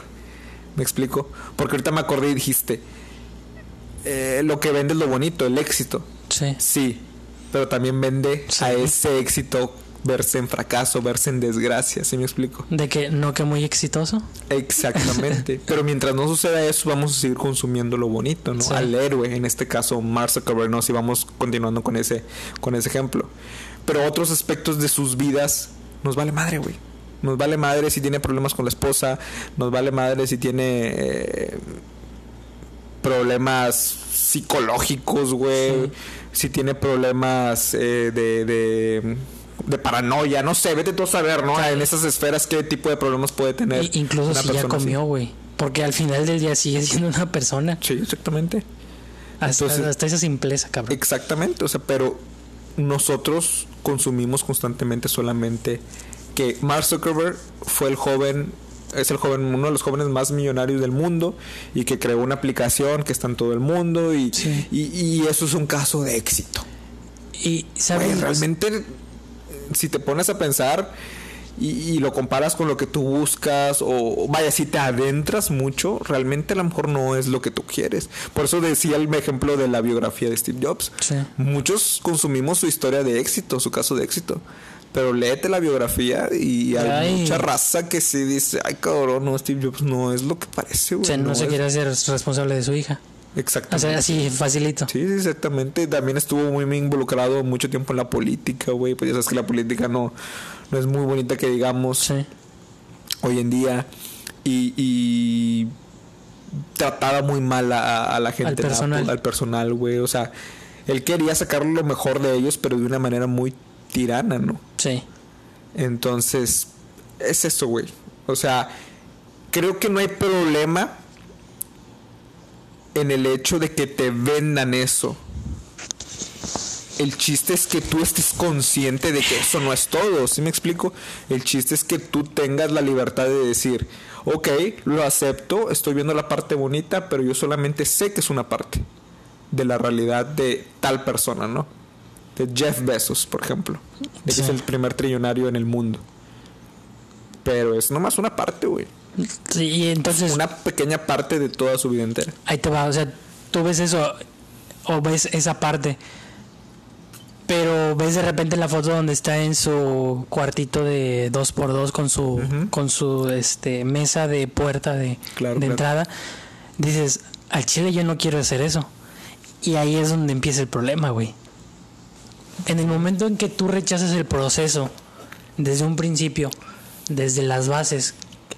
¿Me explico? Porque ahorita me acordé y dijiste, eh, lo que vende es lo bonito, el éxito. sí. Sí, pero también vende Sí. a ese éxito verse en fracaso, verse en desgracia, ¿sí me explico? De que no que muy exitoso. Exactamente. Pero mientras no suceda eso, vamos a seguir consumiendo lo bonito, ¿no? Sí. Al héroe, en este caso, Mark Zuckerberg, ¿no? Si vamos continuando con ese, con ese ejemplo. Pero otros aspectos de sus vidas nos vale madre, güey. Nos vale madre si tiene problemas con la esposa, nos vale madre si tiene eh, problemas psicológicos, güey. Sí. Si tiene problemas eh, de, de, de paranoia, no sé, vete tú a saber, ¿no? En esas esferas qué tipo de problemas puede tener. I- incluso una si ya persona comió, güey. Porque al final del día sigue siendo una persona. Sí, exactamente. Hasta, Entonces- hasta esa simpleza, cabrón. Exactamente, o sea, pero nosotros consumimos constantemente solamente que Mark Zuckerberg fue el joven, es el joven, uno de los jóvenes más millonarios del mundo y que creó una aplicación que está en todo el mundo y, Sí. y, y eso es un caso de éxito. Y, ¿sabes? realmente, si te pones a pensar y, y lo comparas con lo que tú buscas, o vaya, si te adentras mucho, realmente a lo mejor no es lo que tú quieres. Por eso decía el ejemplo de la biografía de Steve Jobs. Sí. Muchos consumimos su historia de éxito, su caso de éxito. Pero léete la biografía y hay Ay. mucha raza que sí dice, ay cabrón, no, Steve Jobs no es lo que parece, O no, se es". quiere hacer responsable de su hija. O Exactamente. sea, así facilito. Sí, sí, exactamente. También estuvo muy, muy involucrado mucho tiempo en la política, güey. Pues ya sabes que la política no, no es muy bonita que digamos Sí. hoy en día. Y, y trataba muy mal a, a la gente, Al personal. al personal, güey. O sea, él quería sacar lo mejor de ellos, pero de una manera muy tirana, ¿no? Sí. Entonces, es eso, güey. O sea, creo que no hay problema en el hecho de que te vendan eso. El chiste es que tú estés consciente de que eso no es todo, ¿sí me explico? El chiste es que tú tengas la libertad de decir, ok, lo acepto, estoy viendo la parte bonita, pero yo solamente sé que es una parte de la realidad de tal persona, ¿no? De Jeff Bezos, por ejemplo, de que es el primer trillonario en el mundo. Pero es nomás una parte, güey. Sí, y entonces Una pequeña parte de toda su vida entera. ahí te va, o sea, tú ves eso o ves esa parte, pero ves de repente la foto donde está en su cuartito de 2x2 con su con su este mesa de puerta de, Claro, de claro. entrada, dices, al chile yo no quiero hacer eso. Y ahí es donde empieza el problema, güey. En el momento en que tú rechazas el proceso desde un principio, desde las bases,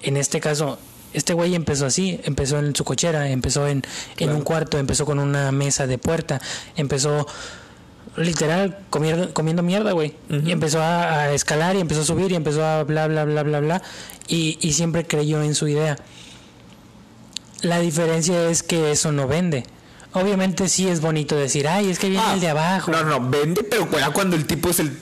en este caso, este güey empezó así, empezó en su cochera, empezó en, en un cuarto, empezó con una mesa de puerta, empezó literal comiendo, comiendo mierda, güey. Y empezó a, a escalar y empezó a subir y empezó a bla, bla, bla, bla, bla. Y, y siempre creyó en su idea. La diferencia es que eso no vende. Obviamente sí es bonito decir, ay, es que viene Ah, el de abajo. No, no, vende, pero cuando el tipo es el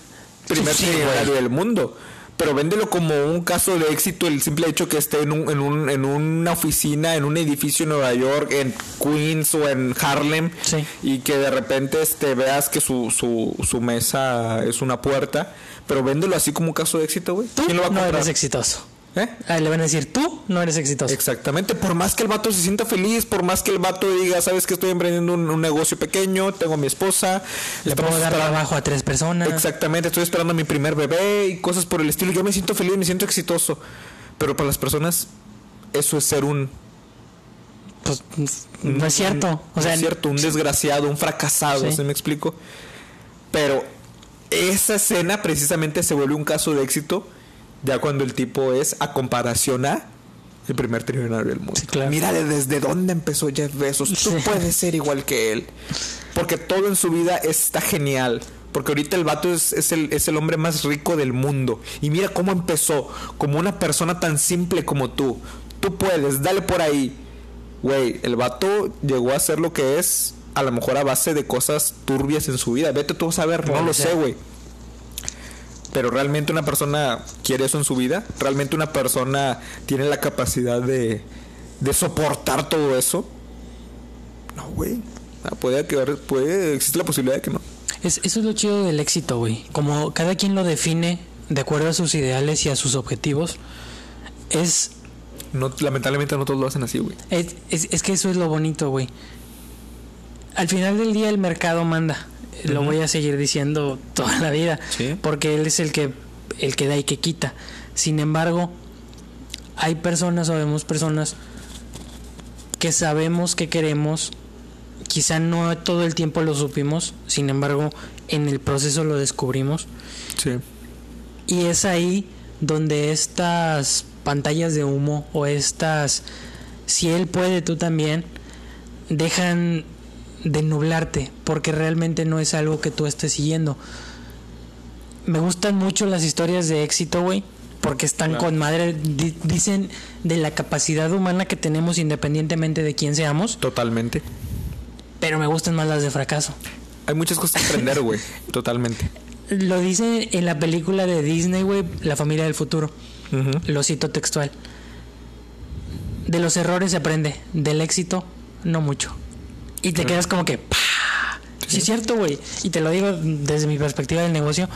primer Sí, del mundo. Pero véndelo como un caso de éxito el simple hecho que esté en, un, en, un, en una oficina, en un edificio en Nueva York, en Queens o en Harlem, Sí. y que de repente este, veas que su, su, su mesa es una puerta. Pero véndelo así como un caso de éxito, güey. ¿Quién lo va a no comprar? eres exitoso. ¿Eh? Ah, le van a decir, tú no eres exitoso. Exactamente, por más que el vato se sienta feliz, por más que el vato diga, sabes que estoy emprendiendo un, un negocio pequeño, tengo a mi esposa, Le puedo dar trabajo a tres personas. Exactamente, estoy esperando a mi primer bebé y cosas por el estilo. Yo me siento feliz, me siento exitoso. Pero para las personas, eso es ser un. Pues no es cierto. O sea, no es cierto, un desgraciado, un fracasado, Sí. ¿sí me explico? Pero esa escena precisamente se vuelve un caso de éxito ya cuando el tipo es a comparación a el primer trillonario del mundo. Sí, claro. Mírale desde dónde empezó Jeff Bezos. Tú Sí. puedes ser igual que él. Porque todo en su vida está genial. Porque ahorita el vato es, es el, es el hombre más rico del mundo. Y mira cómo empezó. Como una persona tan simple como tú. Tú puedes, dale por ahí. Güey, el vato llegó a ser lo que es, a lo mejor a base de cosas turbias en su vida. Vete tú a saber, no lo sé, güey. Pero realmente una persona quiere eso en su vida. Realmente una persona tiene la capacidad de, de soportar todo eso. No, güey. Ah, Puede que puede, existe la posibilidad de que no. Es, eso es lo chido del éxito, güey. Como cada quien lo define de acuerdo a sus ideales y a sus objetivos, es, no lamentablemente no todos lo hacen así, güey. es, es- es que eso es lo bonito, güey. Al final del día el mercado manda. Lo voy a seguir diciendo toda la vida. Sí. Porque él es el que, el que da y que quita. Sin embargo, hay personas o vemos personas que sabemos que queremos. Quizá no todo el tiempo lo supimos. Sin embargo, en el proceso lo descubrimos. Sí. Y es ahí donde estas pantallas de humo o estas, si él puede, tú también, dejan de nublarte porque realmente no es algo que tú estés siguiendo. Me gustan mucho las historias de éxito, güey, porque están Claro. con madre, di- dicen de la capacidad humana que tenemos independientemente de quién seamos, Totalmente. pero me gustan más las de fracaso. Hay muchas cosas que aprender, güey. Totalmente. Lo dice en la película de Disney, güey, La familia del futuro. Lo cito textual. De los errores se aprende, del éxito no mucho. Y te quedas como que, ¡pah! Sí, es cierto, güey. Y te lo digo desde mi perspectiva del negocio.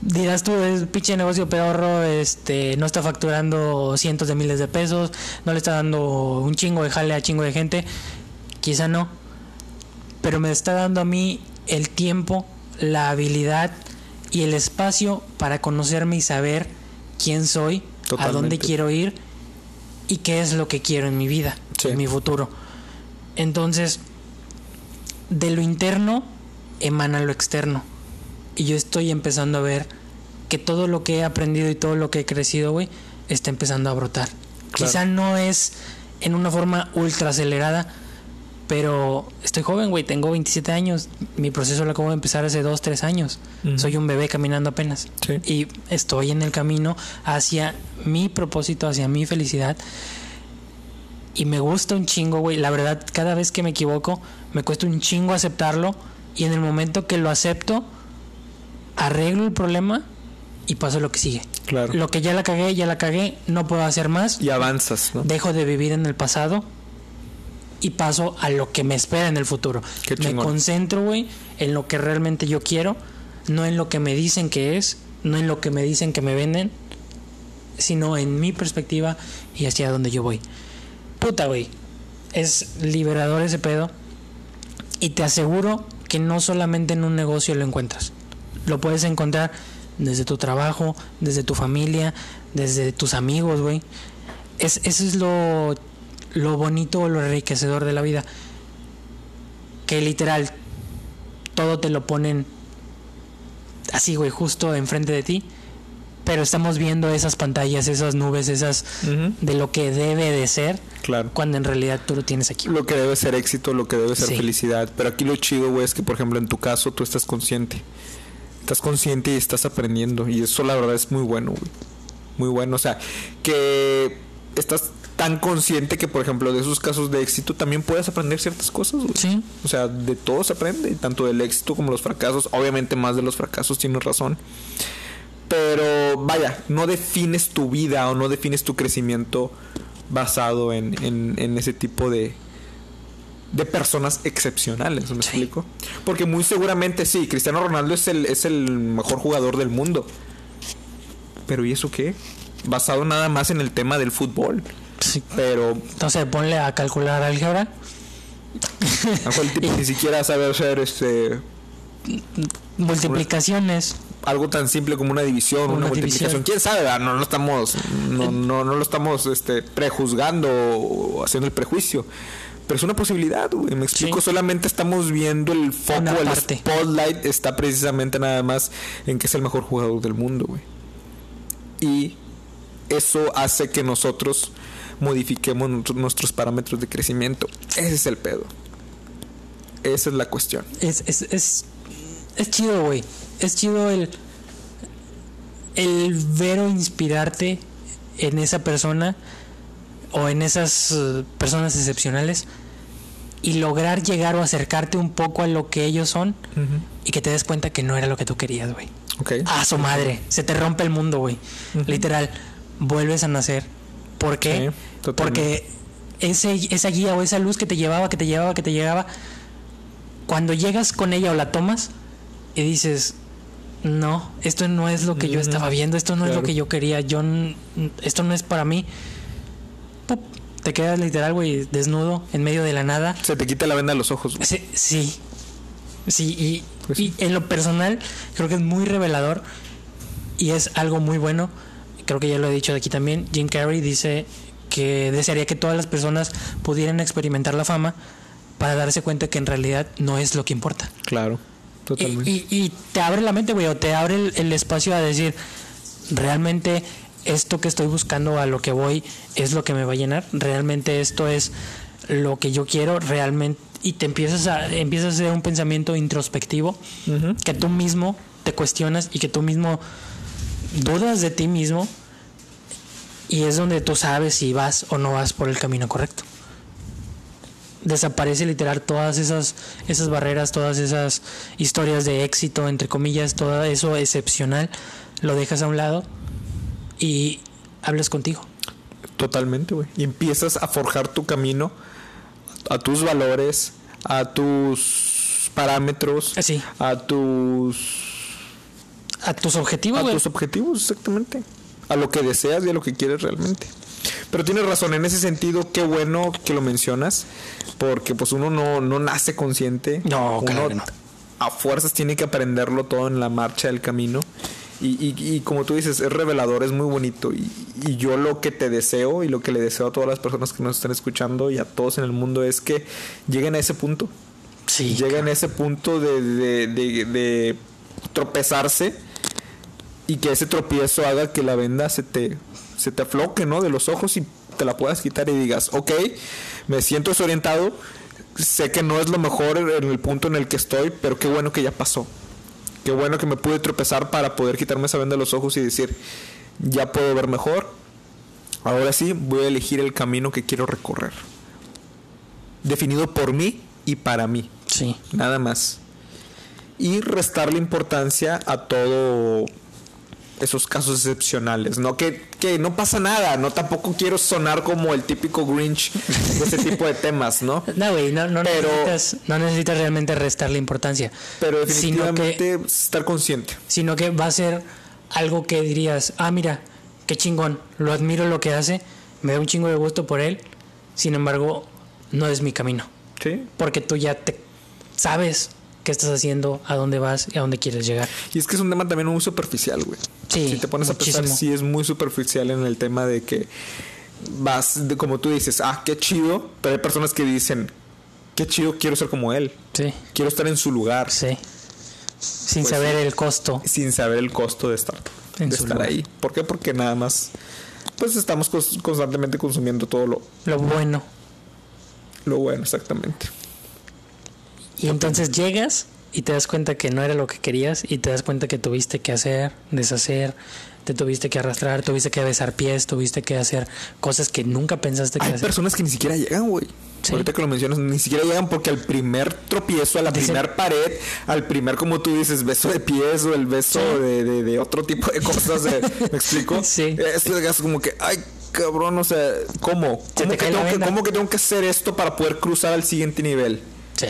Dirás tú, es pinche negocio pedorro, este, no está facturando cientos de miles de pesos, no le está dando un chingo de jale a chingo de gente. Quizá no. Pero me está dando a mí el tiempo, la habilidad y el espacio para conocerme y saber quién soy, a dónde quiero ir y qué es lo que quiero en mi vida, Sí. en mi futuro. Entonces, de lo interno emana lo externo. Y yo estoy empezando a ver que todo lo que he aprendido y todo lo que he crecido, güey, está empezando a brotar. Claro. Quizá no es en una forma ultra acelerada, pero estoy joven, güey, tengo 27 años. Mi proceso lo acabo de empezar hace 2, 3 años. Soy un bebé caminando apenas. Sí. Y estoy en el camino hacia mi propósito, hacia mi felicidad. Y me gusta un chingo, güey. La verdad, cada vez que me equivoco, me cuesta un chingo aceptarlo. Y en el momento que lo acepto, arreglo el problema y paso a lo que sigue. Claro. Lo que ya la cagué, ya la cagué, no puedo hacer más. Y avanzas, ¿no? Dejo de vivir en el pasado y paso a lo que me espera en el futuro. Qué me concentro, güey, en lo que realmente yo quiero, no en lo que me dicen que es, no en lo que me dicen que me venden, sino en mi perspectiva y hacia donde yo voy. Puta, güey. Es liberador ese pedo. Y te aseguro que no solamente en un negocio lo encuentras. Lo puedes encontrar desde tu trabajo, desde tu familia, desde tus amigos, güey. Es, eso es lo, lo bonito o lo enriquecedor de la vida. Que literal, todo te lo ponen así, güey, justo enfrente de ti. Pero estamos viendo esas pantallas, esas nubes, esas de lo que debe de ser, Claro. cuando en realidad tú lo tienes aquí. Lo que debe ser éxito, lo que debe ser Sí. felicidad. Pero aquí lo chido, güey, es que, por ejemplo, en tu caso, tú estás consciente. Estás consciente y estás aprendiendo. Y eso, la verdad, es muy bueno, güey. Muy bueno. O sea, que estás tan consciente que, por ejemplo, de esos casos de éxito también puedes aprender ciertas cosas, güey. Sí. O sea, de todo se aprende, tanto del éxito como los fracasos. Obviamente más de los fracasos, tienes razón. Pero vaya, no defines tu vida o no defines tu crecimiento basado en, en- en ese tipo de, de personas excepcionales, ¿me Sí. explico? Porque muy seguramente sí, Cristiano Ronaldo es el, es el mejor jugador del mundo. Pero ¿y eso qué? Basado nada más en el tema del fútbol. Sí. Pero Entonces ponle a calcular álgebra. a el tipo ni siquiera sabe hacer este Multiplicaciones. Algo tan simple como una división, una, Una multiplicación. división. ¿Quién sabe? verdad? No lo estamos no, no, no lo estamos este prejuzgando o haciendo el prejuicio. Pero es una posibilidad, güey. Me explico, Sí. solamente estamos viendo el foco, Una el parte. spotlight está precisamente nada más en que es el mejor jugador del mundo, güey. Y eso hace que nosotros modifiquemos nuestro- nuestros parámetros de crecimiento. Ese es el pedo. Esa es la cuestión. Es, es, es, es chido, güey. Es chido el, el ver o inspirarte en esa persona o en esas eh, personas excepcionales y lograr llegar o acercarte un poco a lo que ellos son y que te des cuenta que no era lo que tú querías, güey. Ok. A su madre, se te rompe el mundo, güey. Literal, vuelves a nacer. ¿Por qué? Sí. Porque ese, esa guía o esa luz que te llevaba, que te llevaba, que te llegaba, cuando llegas con ella o la tomas y dices, no, esto no es lo que yo estaba viendo, esto no es lo que yo quería, yo esto no es para mí. Pup, te quedas literal, güey, desnudo, en medio de la nada. Se te quita la venda de los ojos. güey. Sí, sí. Sí, y, Pues y en lo personal creo que es muy revelador y es algo muy bueno. Creo que ya lo he dicho aquí también. Jim Carrey dice que desearía que todas las personas pudieran experimentar la fama para darse cuenta que en realidad no es lo que importa. Claro, totalmente. y- y te abre la mente, güey, o te abre el, el espacio a decir, realmente esto que estoy buscando, a lo que voy, es lo que me va a llenar. Realmente esto es lo que yo quiero, realmente. Y te empiezas a, empiezas a hacer un pensamiento introspectivo que tú mismo te cuestionas y que tú mismo dudas de ti mismo. Y es donde tú sabes si vas o no vas por el camino correcto desaparece literal todas esas esas barreras, todas esas historias de éxito entre comillas, todo eso excepcional, lo dejas a un lado y hablas contigo. Totalmente, güey. Y empiezas a forjar tu camino a tus valores, a tus parámetros, Así, a tus a tus objetivos, a tus objetivos, exactamente. A lo que deseas y a lo que quieres realmente. Pero tienes razón, en ese sentido, qué bueno que lo mencionas, porque pues uno no, no nace consciente. No, uno claro que no. a fuerzas tiene que aprenderlo todo en la marcha del camino. Y, y- y como tú dices, es revelador, es muy bonito. Y, y yo lo que te deseo y lo que le deseo a todas las personas que nos están escuchando y a todos en el mundo es que lleguen a ese punto. Sí. Lleguen a ese punto de, de- de- de tropezarse y que ese tropiezo haga que la venda se te, se te afloque, ¿no? De los ojos y te la puedas quitar y digas, ok, me siento desorientado, sé que no es lo mejor en el punto en el que estoy, pero qué bueno que ya pasó. Qué bueno que me pude tropezar para poder quitarme esa venda de los ojos y decir, ya puedo ver mejor. Ahora sí, voy a elegir el camino que quiero recorrer. Definido por mí y para mí Sí. nada más. Y restarle importancia a todo esos casos excepcionales, ¿no? Que, que no pasa nada, no tampoco quiero sonar como el típico Grinch de ese tipo de temas, ¿no? No, güey, no, no Pero- necesitas, no necesitas realmente restarle importancia. Pero Sino que- definitivamente estar consciente. sino que va a ser algo que dirías, ah, mira, qué chingón, lo admiro lo que hace, me da un chingo de gusto por él, sin embargo, no es mi camino, Sí. porque tú ya te sabes qué estás haciendo, a dónde vas y a dónde quieres llegar. Y es que es un tema también muy superficial, güey. Sí, si te pones a pensar, sí es muy superficial en el tema de que vas, de, como tú dices, ah, qué chido, pero hay personas que dicen, qué chido, quiero ser como él, Sí, quiero estar en su lugar. sí. Sin Pues saber el costo. sin saber el costo de estar, En de estar lugar. ahí. ¿Por qué? Porque nada más, pues estamos cons- constantemente consumiendo todo lo, Lo bueno. lo bueno, exactamente. Y entonces llegas y te das cuenta que no era lo que querías y te das cuenta que tuviste que hacer, deshacer, te tuviste que arrastrar, tuviste que besar pies, tuviste que hacer cosas que nunca pensaste que Hay hacer. personas que ni siquiera llegan, güey. Sí. Ahorita que lo mencionas, ni siquiera llegan porque al primer tropiezo, a la Dicen- primer pared, al primer, como tú dices, beso de pies o el beso Sí. de, de- de otro tipo de cosas, de- ¿me explico? Sí. Es, es como que, ay, cabrón, o sea, ¿cómo? ¿Cómo que, tengo que. ¿Cómo que tengo que hacer esto para poder cruzar al siguiente nivel? Sí.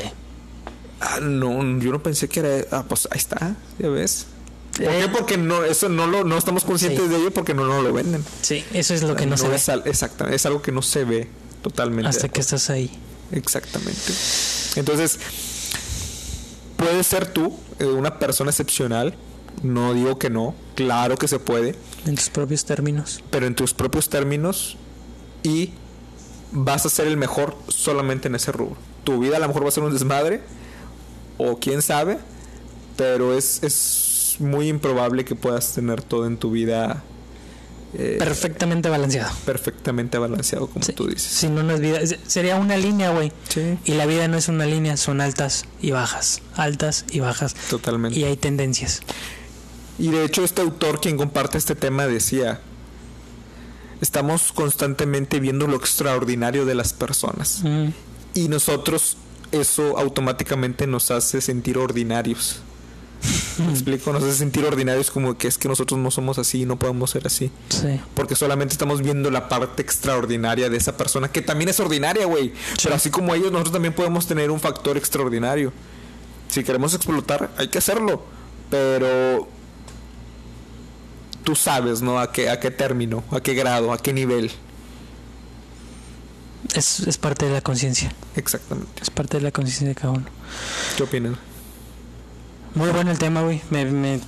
Ah, no, yo no pensé que era. Ah, pues ahí está, ya ves. ¿Por qué? Eh, Porque no, eso no lo, no estamos conscientes Sí. de ello porque no nos lo venden. Sí, eso es lo que no, se ve es al- exacta- es algo que no se ve totalmente. hasta que estás ahí. Exactamente. Entonces, puedes ser tú eh, una persona excepcional. No digo que no. Claro que se puede. En tus propios términos. Pero en tus propios términos. Y vas a ser el mejor solamente en ese rubro. Tu vida a lo mejor va a ser un desmadre. O quién sabe. Pero es, es muy improbable que puedas tener todo en tu vida eh, Perfectamente balanceado. perfectamente balanceado, como Sí. tú dices. Si no, no es vida. Sería una línea, güey. Sí. Y la vida no es una línea, son altas y bajas. Altas y bajas. Totalmente. Y hay tendencias. Y de hecho este autor quien comparte este tema decía, estamos constantemente viendo lo extraordinario de las personas Mm, y nosotros eso automáticamente nos hace sentir ordinarios. ¿Me explico? Nos hace sentir ordinarios como que es que nosotros no somos así, no podemos ser así. sí. Porque solamente estamos viendo la parte extraordinaria de esa persona, que también es ordinaria, güey. Pero así como ellos, nosotros también podemos tener un factor extraordinario. Si queremos explotar, hay que hacerlo. Pero tú sabes, ¿no? A qué, a qué término, a qué grado, a qué nivel. Es, es parte de la conciencia. Exactamente. Es parte de la conciencia de cada uno. ¿Qué opinas? Muy bueno el tema, güey. Me, me-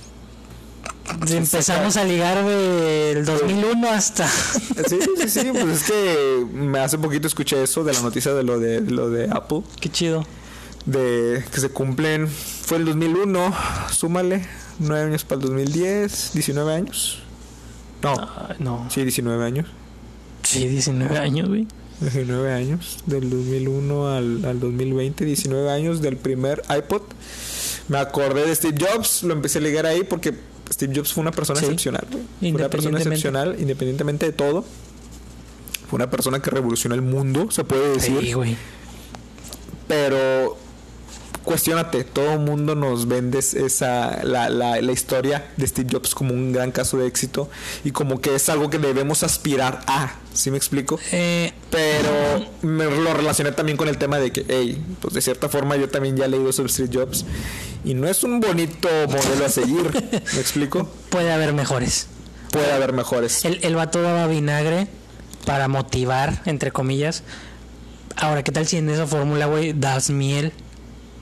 Empezamos a ligar del 2001 hasta... Sí, sí, sí. Pues es que me hace poquito escuché eso de la noticia de lo de, lo de Apple. Qué chido. de que se cumplen fue el 2001 súmale 9 años para el 2010 19 años no Ah, no. sí 19 años Sí, 19 años, güey. 19 años del 2001 al, al 2020 19 años del primer iPod me acordé de Steve Jobs lo empecé a ligar ahí porque Steve Jobs fue una persona Sí. excepcional fue una persona excepcional independientemente de todo fue una persona que revolucionó el mundo se puede decir Sí, güey. pero cuestionate, todo el mundo nos vende esa la, la, la historia de Steve Jobs como un gran caso de éxito y como que es algo que debemos aspirar a, ¿sí me explico? Eh, Pero me lo relacioné también con el tema de que, hey, pues de cierta forma yo también ya he leído sobre Steve Jobs y no es un bonito modelo a seguir, ¿me explico? puede haber mejores. Puede haber mejores. El, el vato daba vinagre para motivar, entre comillas. Ahora, ¿qué tal si en esa fórmula, güey, das miel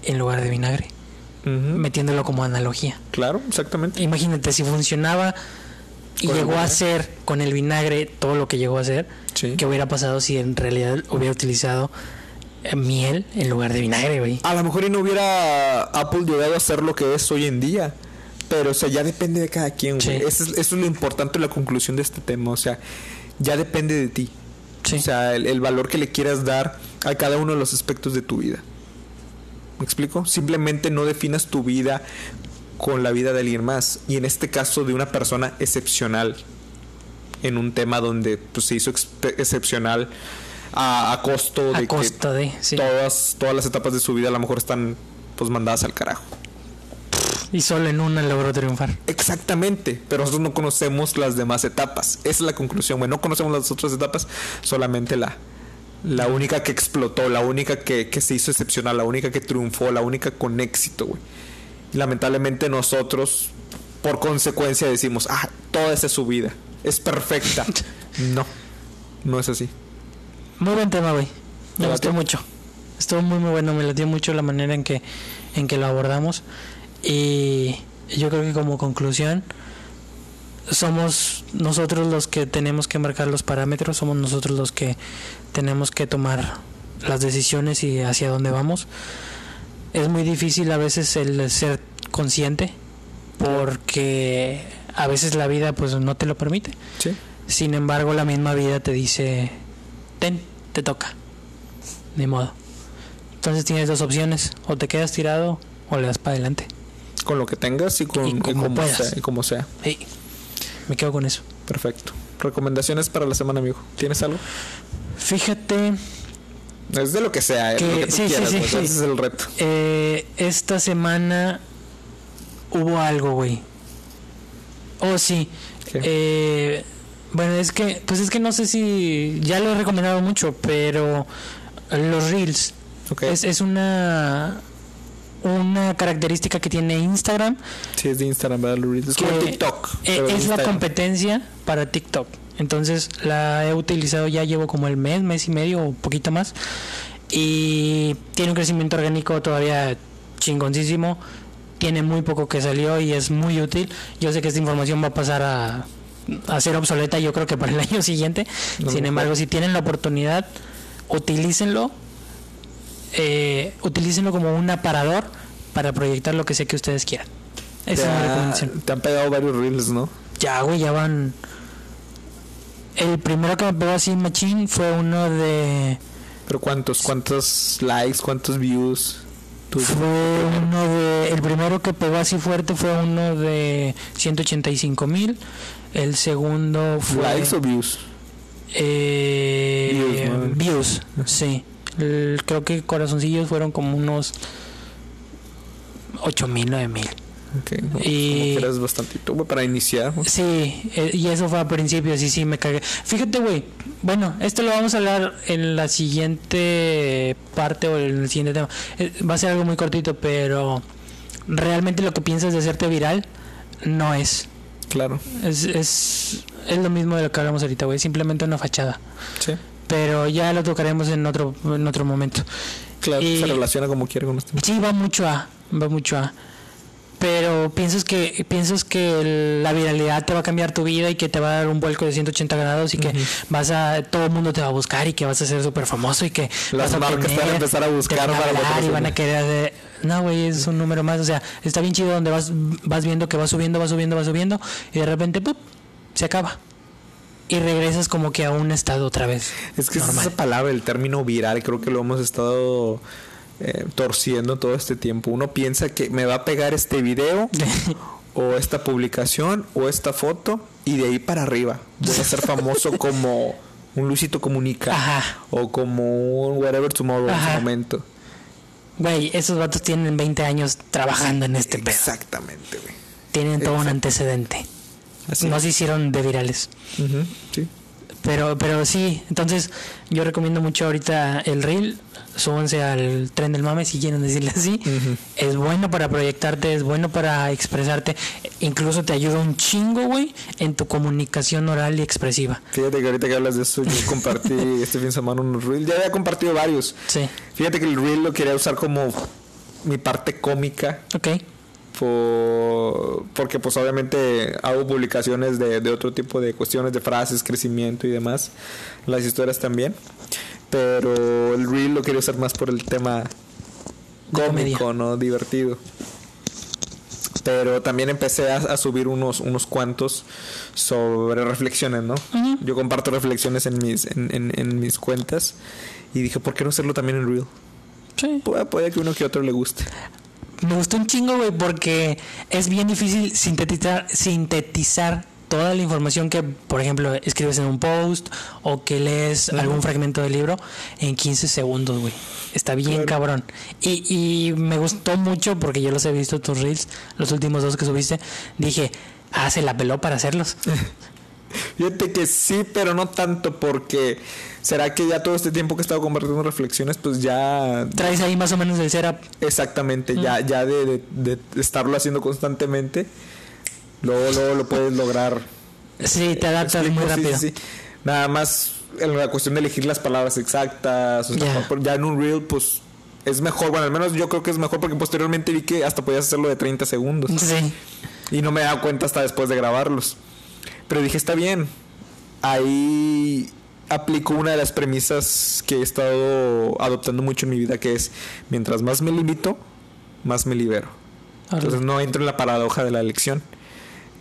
en lugar de vinagre? Metiéndolo como analogía. Claro, exactamente. Imagínate, si funcionaba y Con llegó a ser con el vinagre todo lo que llegó a ser, Sí. ¿qué hubiera pasado si en realidad hubiera utilizado eh, miel en lugar de vinagre, güey? A lo mejor y no hubiera Apple llegado a ser lo que es hoy en día. Pero, o sea, ya depende de cada quien, güey. Sí. Eso, es, eso es lo importante, la conclusión de este tema. O sea, ya depende de ti. Sí. O sea, el, el valor que le quieras dar a cada uno de los aspectos de tu vida. ¿Me explico? Simplemente no definas tu vida con la vida de alguien más. Y en este caso de una persona excepcional. En un tema donde pues, se hizo excepcional a, a costo de que costa de, sí. todas, todas las etapas de su vida a lo mejor están pues mandadas al carajo. Y solo en una logró triunfar. Exactamente, pero nosotros no conocemos las demás etapas. Esa es la conclusión, güey. No conocemos las otras etapas, solamente la, la única que explotó, la única que, que se hizo excepcional, la única que triunfó, la única con éxito, güey. Lamentablemente nosotros, por consecuencia, decimos, ah, toda esa es su vida, es perfecta. no, no es así. Muy buen tema, güey. Me ¿Te gustó mucho. Estuvo muy muy bueno, me latió mucho la manera en que en que lo abordamos y yo creo que como conclusión somos nosotros los que tenemos que marcar los parámetros, somos nosotros los que tenemos que tomar las decisiones y hacia dónde vamos. Es muy difícil a veces el ser consciente porque a veces la vida pues no te lo permite. Sí. Sin embargo, la misma vida te dice, ten, te toca. Ni modo. Entonces tienes dos opciones, o te quedas tirado o le das para adelante. Con lo que tengas y con Y y como como, puedas. sea, y como sea. Sí, me quedo con eso. Perfecto. Recomendaciones para la semana, amigo. ¿Tienes algo? Fíjate, Es de lo que sea, Que- lo que tú sí, sí, quieras, sí, pues, sí. ese es el reto. eh, esta semana hubo algo, güey. Oh, sí. Eh, bueno, es que, pues es que no sé si ya lo he recomendado mucho, pero los reels es, es una una característica que tiene Instagram. Sí, es de Instagram, ¿verdad? Es como TikTok. e- de es la competencia para TikTok. Entonces la he utilizado ya llevo como el mes, mes y medio o poquito más. Y tiene un crecimiento orgánico todavía chingoncísimo. Tiene muy poco que salió y es muy útil. Yo sé que esta información va a pasar a, a ser obsoleta yo creo que para el año siguiente. No, Sin embargo, si tienen la oportunidad, utilícenlo. Eh, utilícenlo como un aparador para proyectar lo que sea que ustedes quieran. Esa es mi recomendación. te han pegado varios Reels, ¿no? Ya, güey, ya van. El primero que me pegó así, Machine, fue uno de. Pero ¿cuántos? ¿Cuántos likes? ¿Cuántos views? Fue uno de. El primero que pegó así fuerte fue uno de 185 mil. El segundo fue. ¿Likes o views? Eh, Views, ¿no? views, sí. El- creo que corazoncillos fueron como unos 8 mil, 9 mil. Ok, no, Y- como que eres bastantito, güey, para iniciar. Sí, eh, y eso fue a principios y sí me cagué. Fíjate, güey. Bueno, esto lo vamos a hablar en la siguiente parte o en el siguiente tema. Eh, Va a ser algo muy cortito, pero realmente lo que piensas de hacerte viral no es. Claro, Es, es, es lo mismo de lo que hablamos ahorita, güey. Simplemente una fachada. sí. Pero ya lo tocaremos en otro, en otro momento. Claro, Y- se relaciona como quiere con este. Sí, va mucho a, va mucho a. Pero piensas que piensas que el- la viralidad te va a cambiar tu vida y que te va a dar un vuelco de 180 grados y que vas a todo el mundo te va a buscar y que vas a ser súper famoso y que Las vas a marcas te van a empezar a buscar van a para hablar y van a querer hacer- no güey es un número más o sea está bien chido donde vas vas viendo que va subiendo va subiendo va subiendo y de repente ¡pup! se acaba y regresas como que a un estado otra vez Es que es esa palabra, el término viral, creo que lo hemos estado eh, torciendo todo este tiempo. Uno piensa que me va a pegar este video o esta publicación o esta foto y de ahí para arriba voy a ser famoso como un Luisito Comunica Ajá. o como un Whatever Tomorrow en Ajá. su momento. güey esos vatos tienen 20 años trabajando en este pedo Exactamente, güey. tienen todo un antecedente. Así no es. se hicieron de virales. Sí. Pero, pero sí, entonces yo recomiendo mucho ahorita el reel. Súbanse al tren del mame si quieren decirle así. Es bueno para proyectarte, es bueno para expresarte. Incluso te ayuda un chingo, güey, en tu comunicación oral y expresiva. Fíjate que ahorita que hablas de eso, yo compartí este fin de semana unos reels. Ya había compartido varios. Sí. Fíjate que el reel lo quería usar como mi parte cómica. Ok. Por- porque pues obviamente hago publicaciones de, de otro tipo de cuestiones de frases, crecimiento y demás. Las historias también. Pero el reel lo quería usar más por el tema cómico. ¿no? Divertido. Pero también empecé a, a subir unos, unos cuantos sobre reflexiones, ¿no? Yo comparto reflexiones en mis, en, en- en mis cuentas. Y dije, ¿por qué no hacerlo también en Reel? Sí. Puede, puede que uno que otro le guste. Me gustó un chingo, güey, porque es bien difícil sintetizar, sintetizar toda la información que, por ejemplo, escribes en un post o que lees algún fragmento del libro en 15 segundos, güey. Está bien Claro. cabrón. Y, y me gustó mucho porque yo los he visto tus reels, los últimos dos que subiste. Dije, ah, se la peló para hacerlos. Fíjate que sí, pero no tanto porque será que ya todo este tiempo que he estado compartiendo reflexiones, pues ya Traes ahí más o menos el setup. exactamente, Mm. ya, ya de, de- de estarlo haciendo constantemente, luego, luego lo puedes lograr. Sí, te adaptas muy rápido. sí, sí. Nada más en la cuestión de elegir las palabras exactas, o sea, ya en un reel, pues es mejor, bueno, al menos yo creo que es mejor porque posteriormente vi que hasta podías hacerlo de 30 segundos. Sí. Y no me he dado cuenta hasta después de grabarlos. Pero dije, está bien. Ahí aplico una de las premisas que he estado adoptando mucho en mi vida, que es, mientras más me limito, más me libero. Entonces no entro en la paradoja de la elección.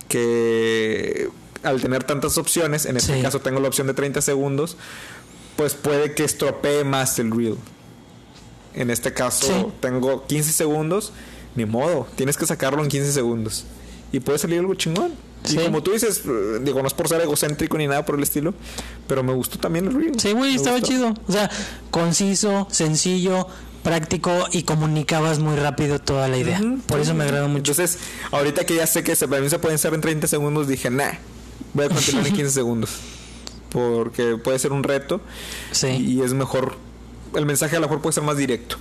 Que al tener tantas opciones, en este Sí. caso tengo la opción de 30 segundos, pues puede que estropee más el reel. En este caso Sí. tengo 15 segundos, ni modo, tienes que sacarlo en 15 segundos. Y puede salir algo chingón. Sí. Como tú dices, eh, digo, no es por ser egocéntrico ni nada por el estilo, pero me gustó también el reel. Sí, güey, estaba gustó. chido. O sea, conciso, sencillo, práctico y comunicabas muy rápido toda la idea. Por eso me agradó mucho. Entonces, ahorita que ya sé que se, para mí se pueden hacer en 30 segundos, dije, nah, voy a continuar en 15 segundos. Porque puede ser un reto Sí. y es mejor, el mensaje a lo mejor puede ser más directo.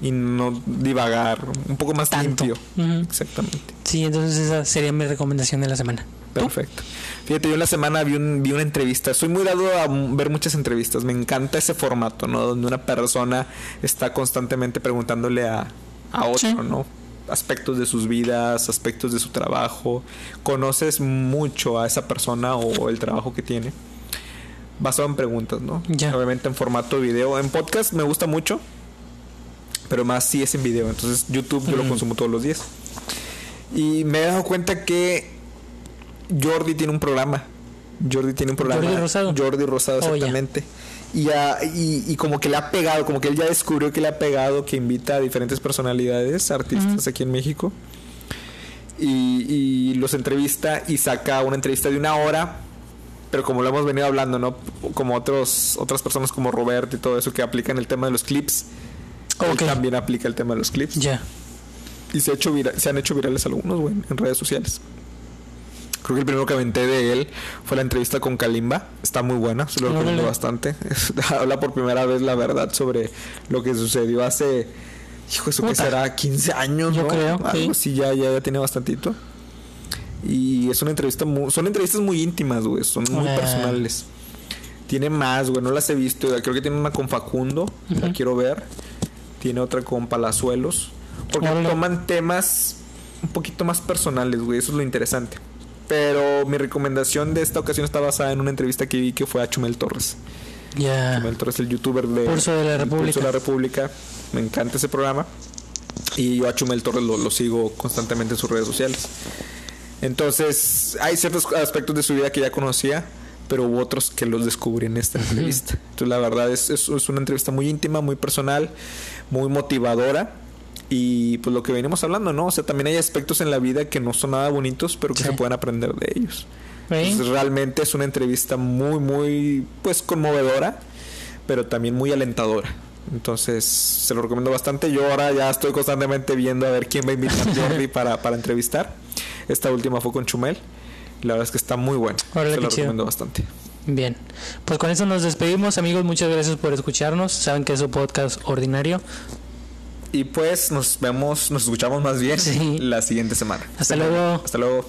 Y no divagar, un poco más Tanto. limpio. Exactamente. Sí, entonces esa sería mi recomendación de la semana. Perfecto. Fíjate, yo en la semana vi, un, vi una entrevista. Soy muy dado a ver muchas entrevistas. Me encanta ese formato, ¿no? Donde una persona está constantemente preguntándole a, a otro, Sí. ¿no? Aspectos de sus vidas, aspectos de su trabajo. Conoces mucho a esa persona o el trabajo que tiene. Basado en preguntas, ¿no? Ya. Obviamente en formato video. En podcast me gusta mucho. Pero más si es en video. Entonces YouTube yo lo consumo todos los días. Y me he dado cuenta que Jordi tiene un programa. Jordi tiene un programa. Jordi Rosado. Jordi Rosado, Oh, exactamente. y, a- y, y como que le ha pegado, como que él ya descubrió que le ha pegado, que invita a diferentes personalidades, artistas aquí en México. Y, y los entrevista y saca una entrevista de una hora. Pero como lo hemos venido hablando, ¿no? Como otros, otras personas como Roberto y todo eso que aplican el tema de los clips. También aplica el tema de los clips. Ya. Y se, ha hecho vira- se han hecho virales algunos, güey, en redes sociales. Creo que el primero que aventé de él fue la entrevista con Kalimba. Está muy buena, se lo recomiendo bastante. Habla por primera vez la verdad sobre lo que sucedió hace, hijo, eso que será 15 años, Yo ¿no? creo, Algo sí. así, ya, ya, ya tiene bastantito. Y es una entrevista muy, son entrevistas muy íntimas, güey, son muy Ah. personales. Tiene más, güey, no las he visto. Creo que tiene una con Facundo, la quiero ver. Tiene otra con Palazuelos. Porque toman temas un poquito más personales, güey. Eso es lo interesante. Pero mi recomendación de esta ocasión está basada en una entrevista que vi que fue a Chumel Torres. Ya. Chumel Torres, el youtuber de Pulso de la República. Pulso de la República. Me encanta ese programa. Y yo a Chumel Torres lo, lo sigo constantemente en sus redes sociales. Entonces, hay ciertos aspectos de su vida que ya conocía, pero hubo otros que los descubrí en esta entrevista. Entonces, la verdad es, es, es una entrevista muy íntima, muy personal, muy motivadora. Y pues lo que venimos hablando, ¿no? O sea, también hay aspectos en la vida que no son nada bonitos, pero que Sí. se pueden aprender de ellos. Realmente es una entrevista muy, muy, pues conmovedora, pero también muy alentadora. Entonces, se lo recomiendo bastante. Yo ahora ya estoy constantemente viendo a ver quién va a invitar a Jordi para, para entrevistar. Esta última fue con Chumel. La verdad es que está muy bueno. Se lo chido. recomiendo bastante. Bien. Pues con eso nos despedimos, amigos. Muchas gracias por escucharnos. Saben que es un podcast ordinario. Y pues nos vemos, nos escuchamos más bien Sí. la siguiente semana. Hasta luego. Hasta luego.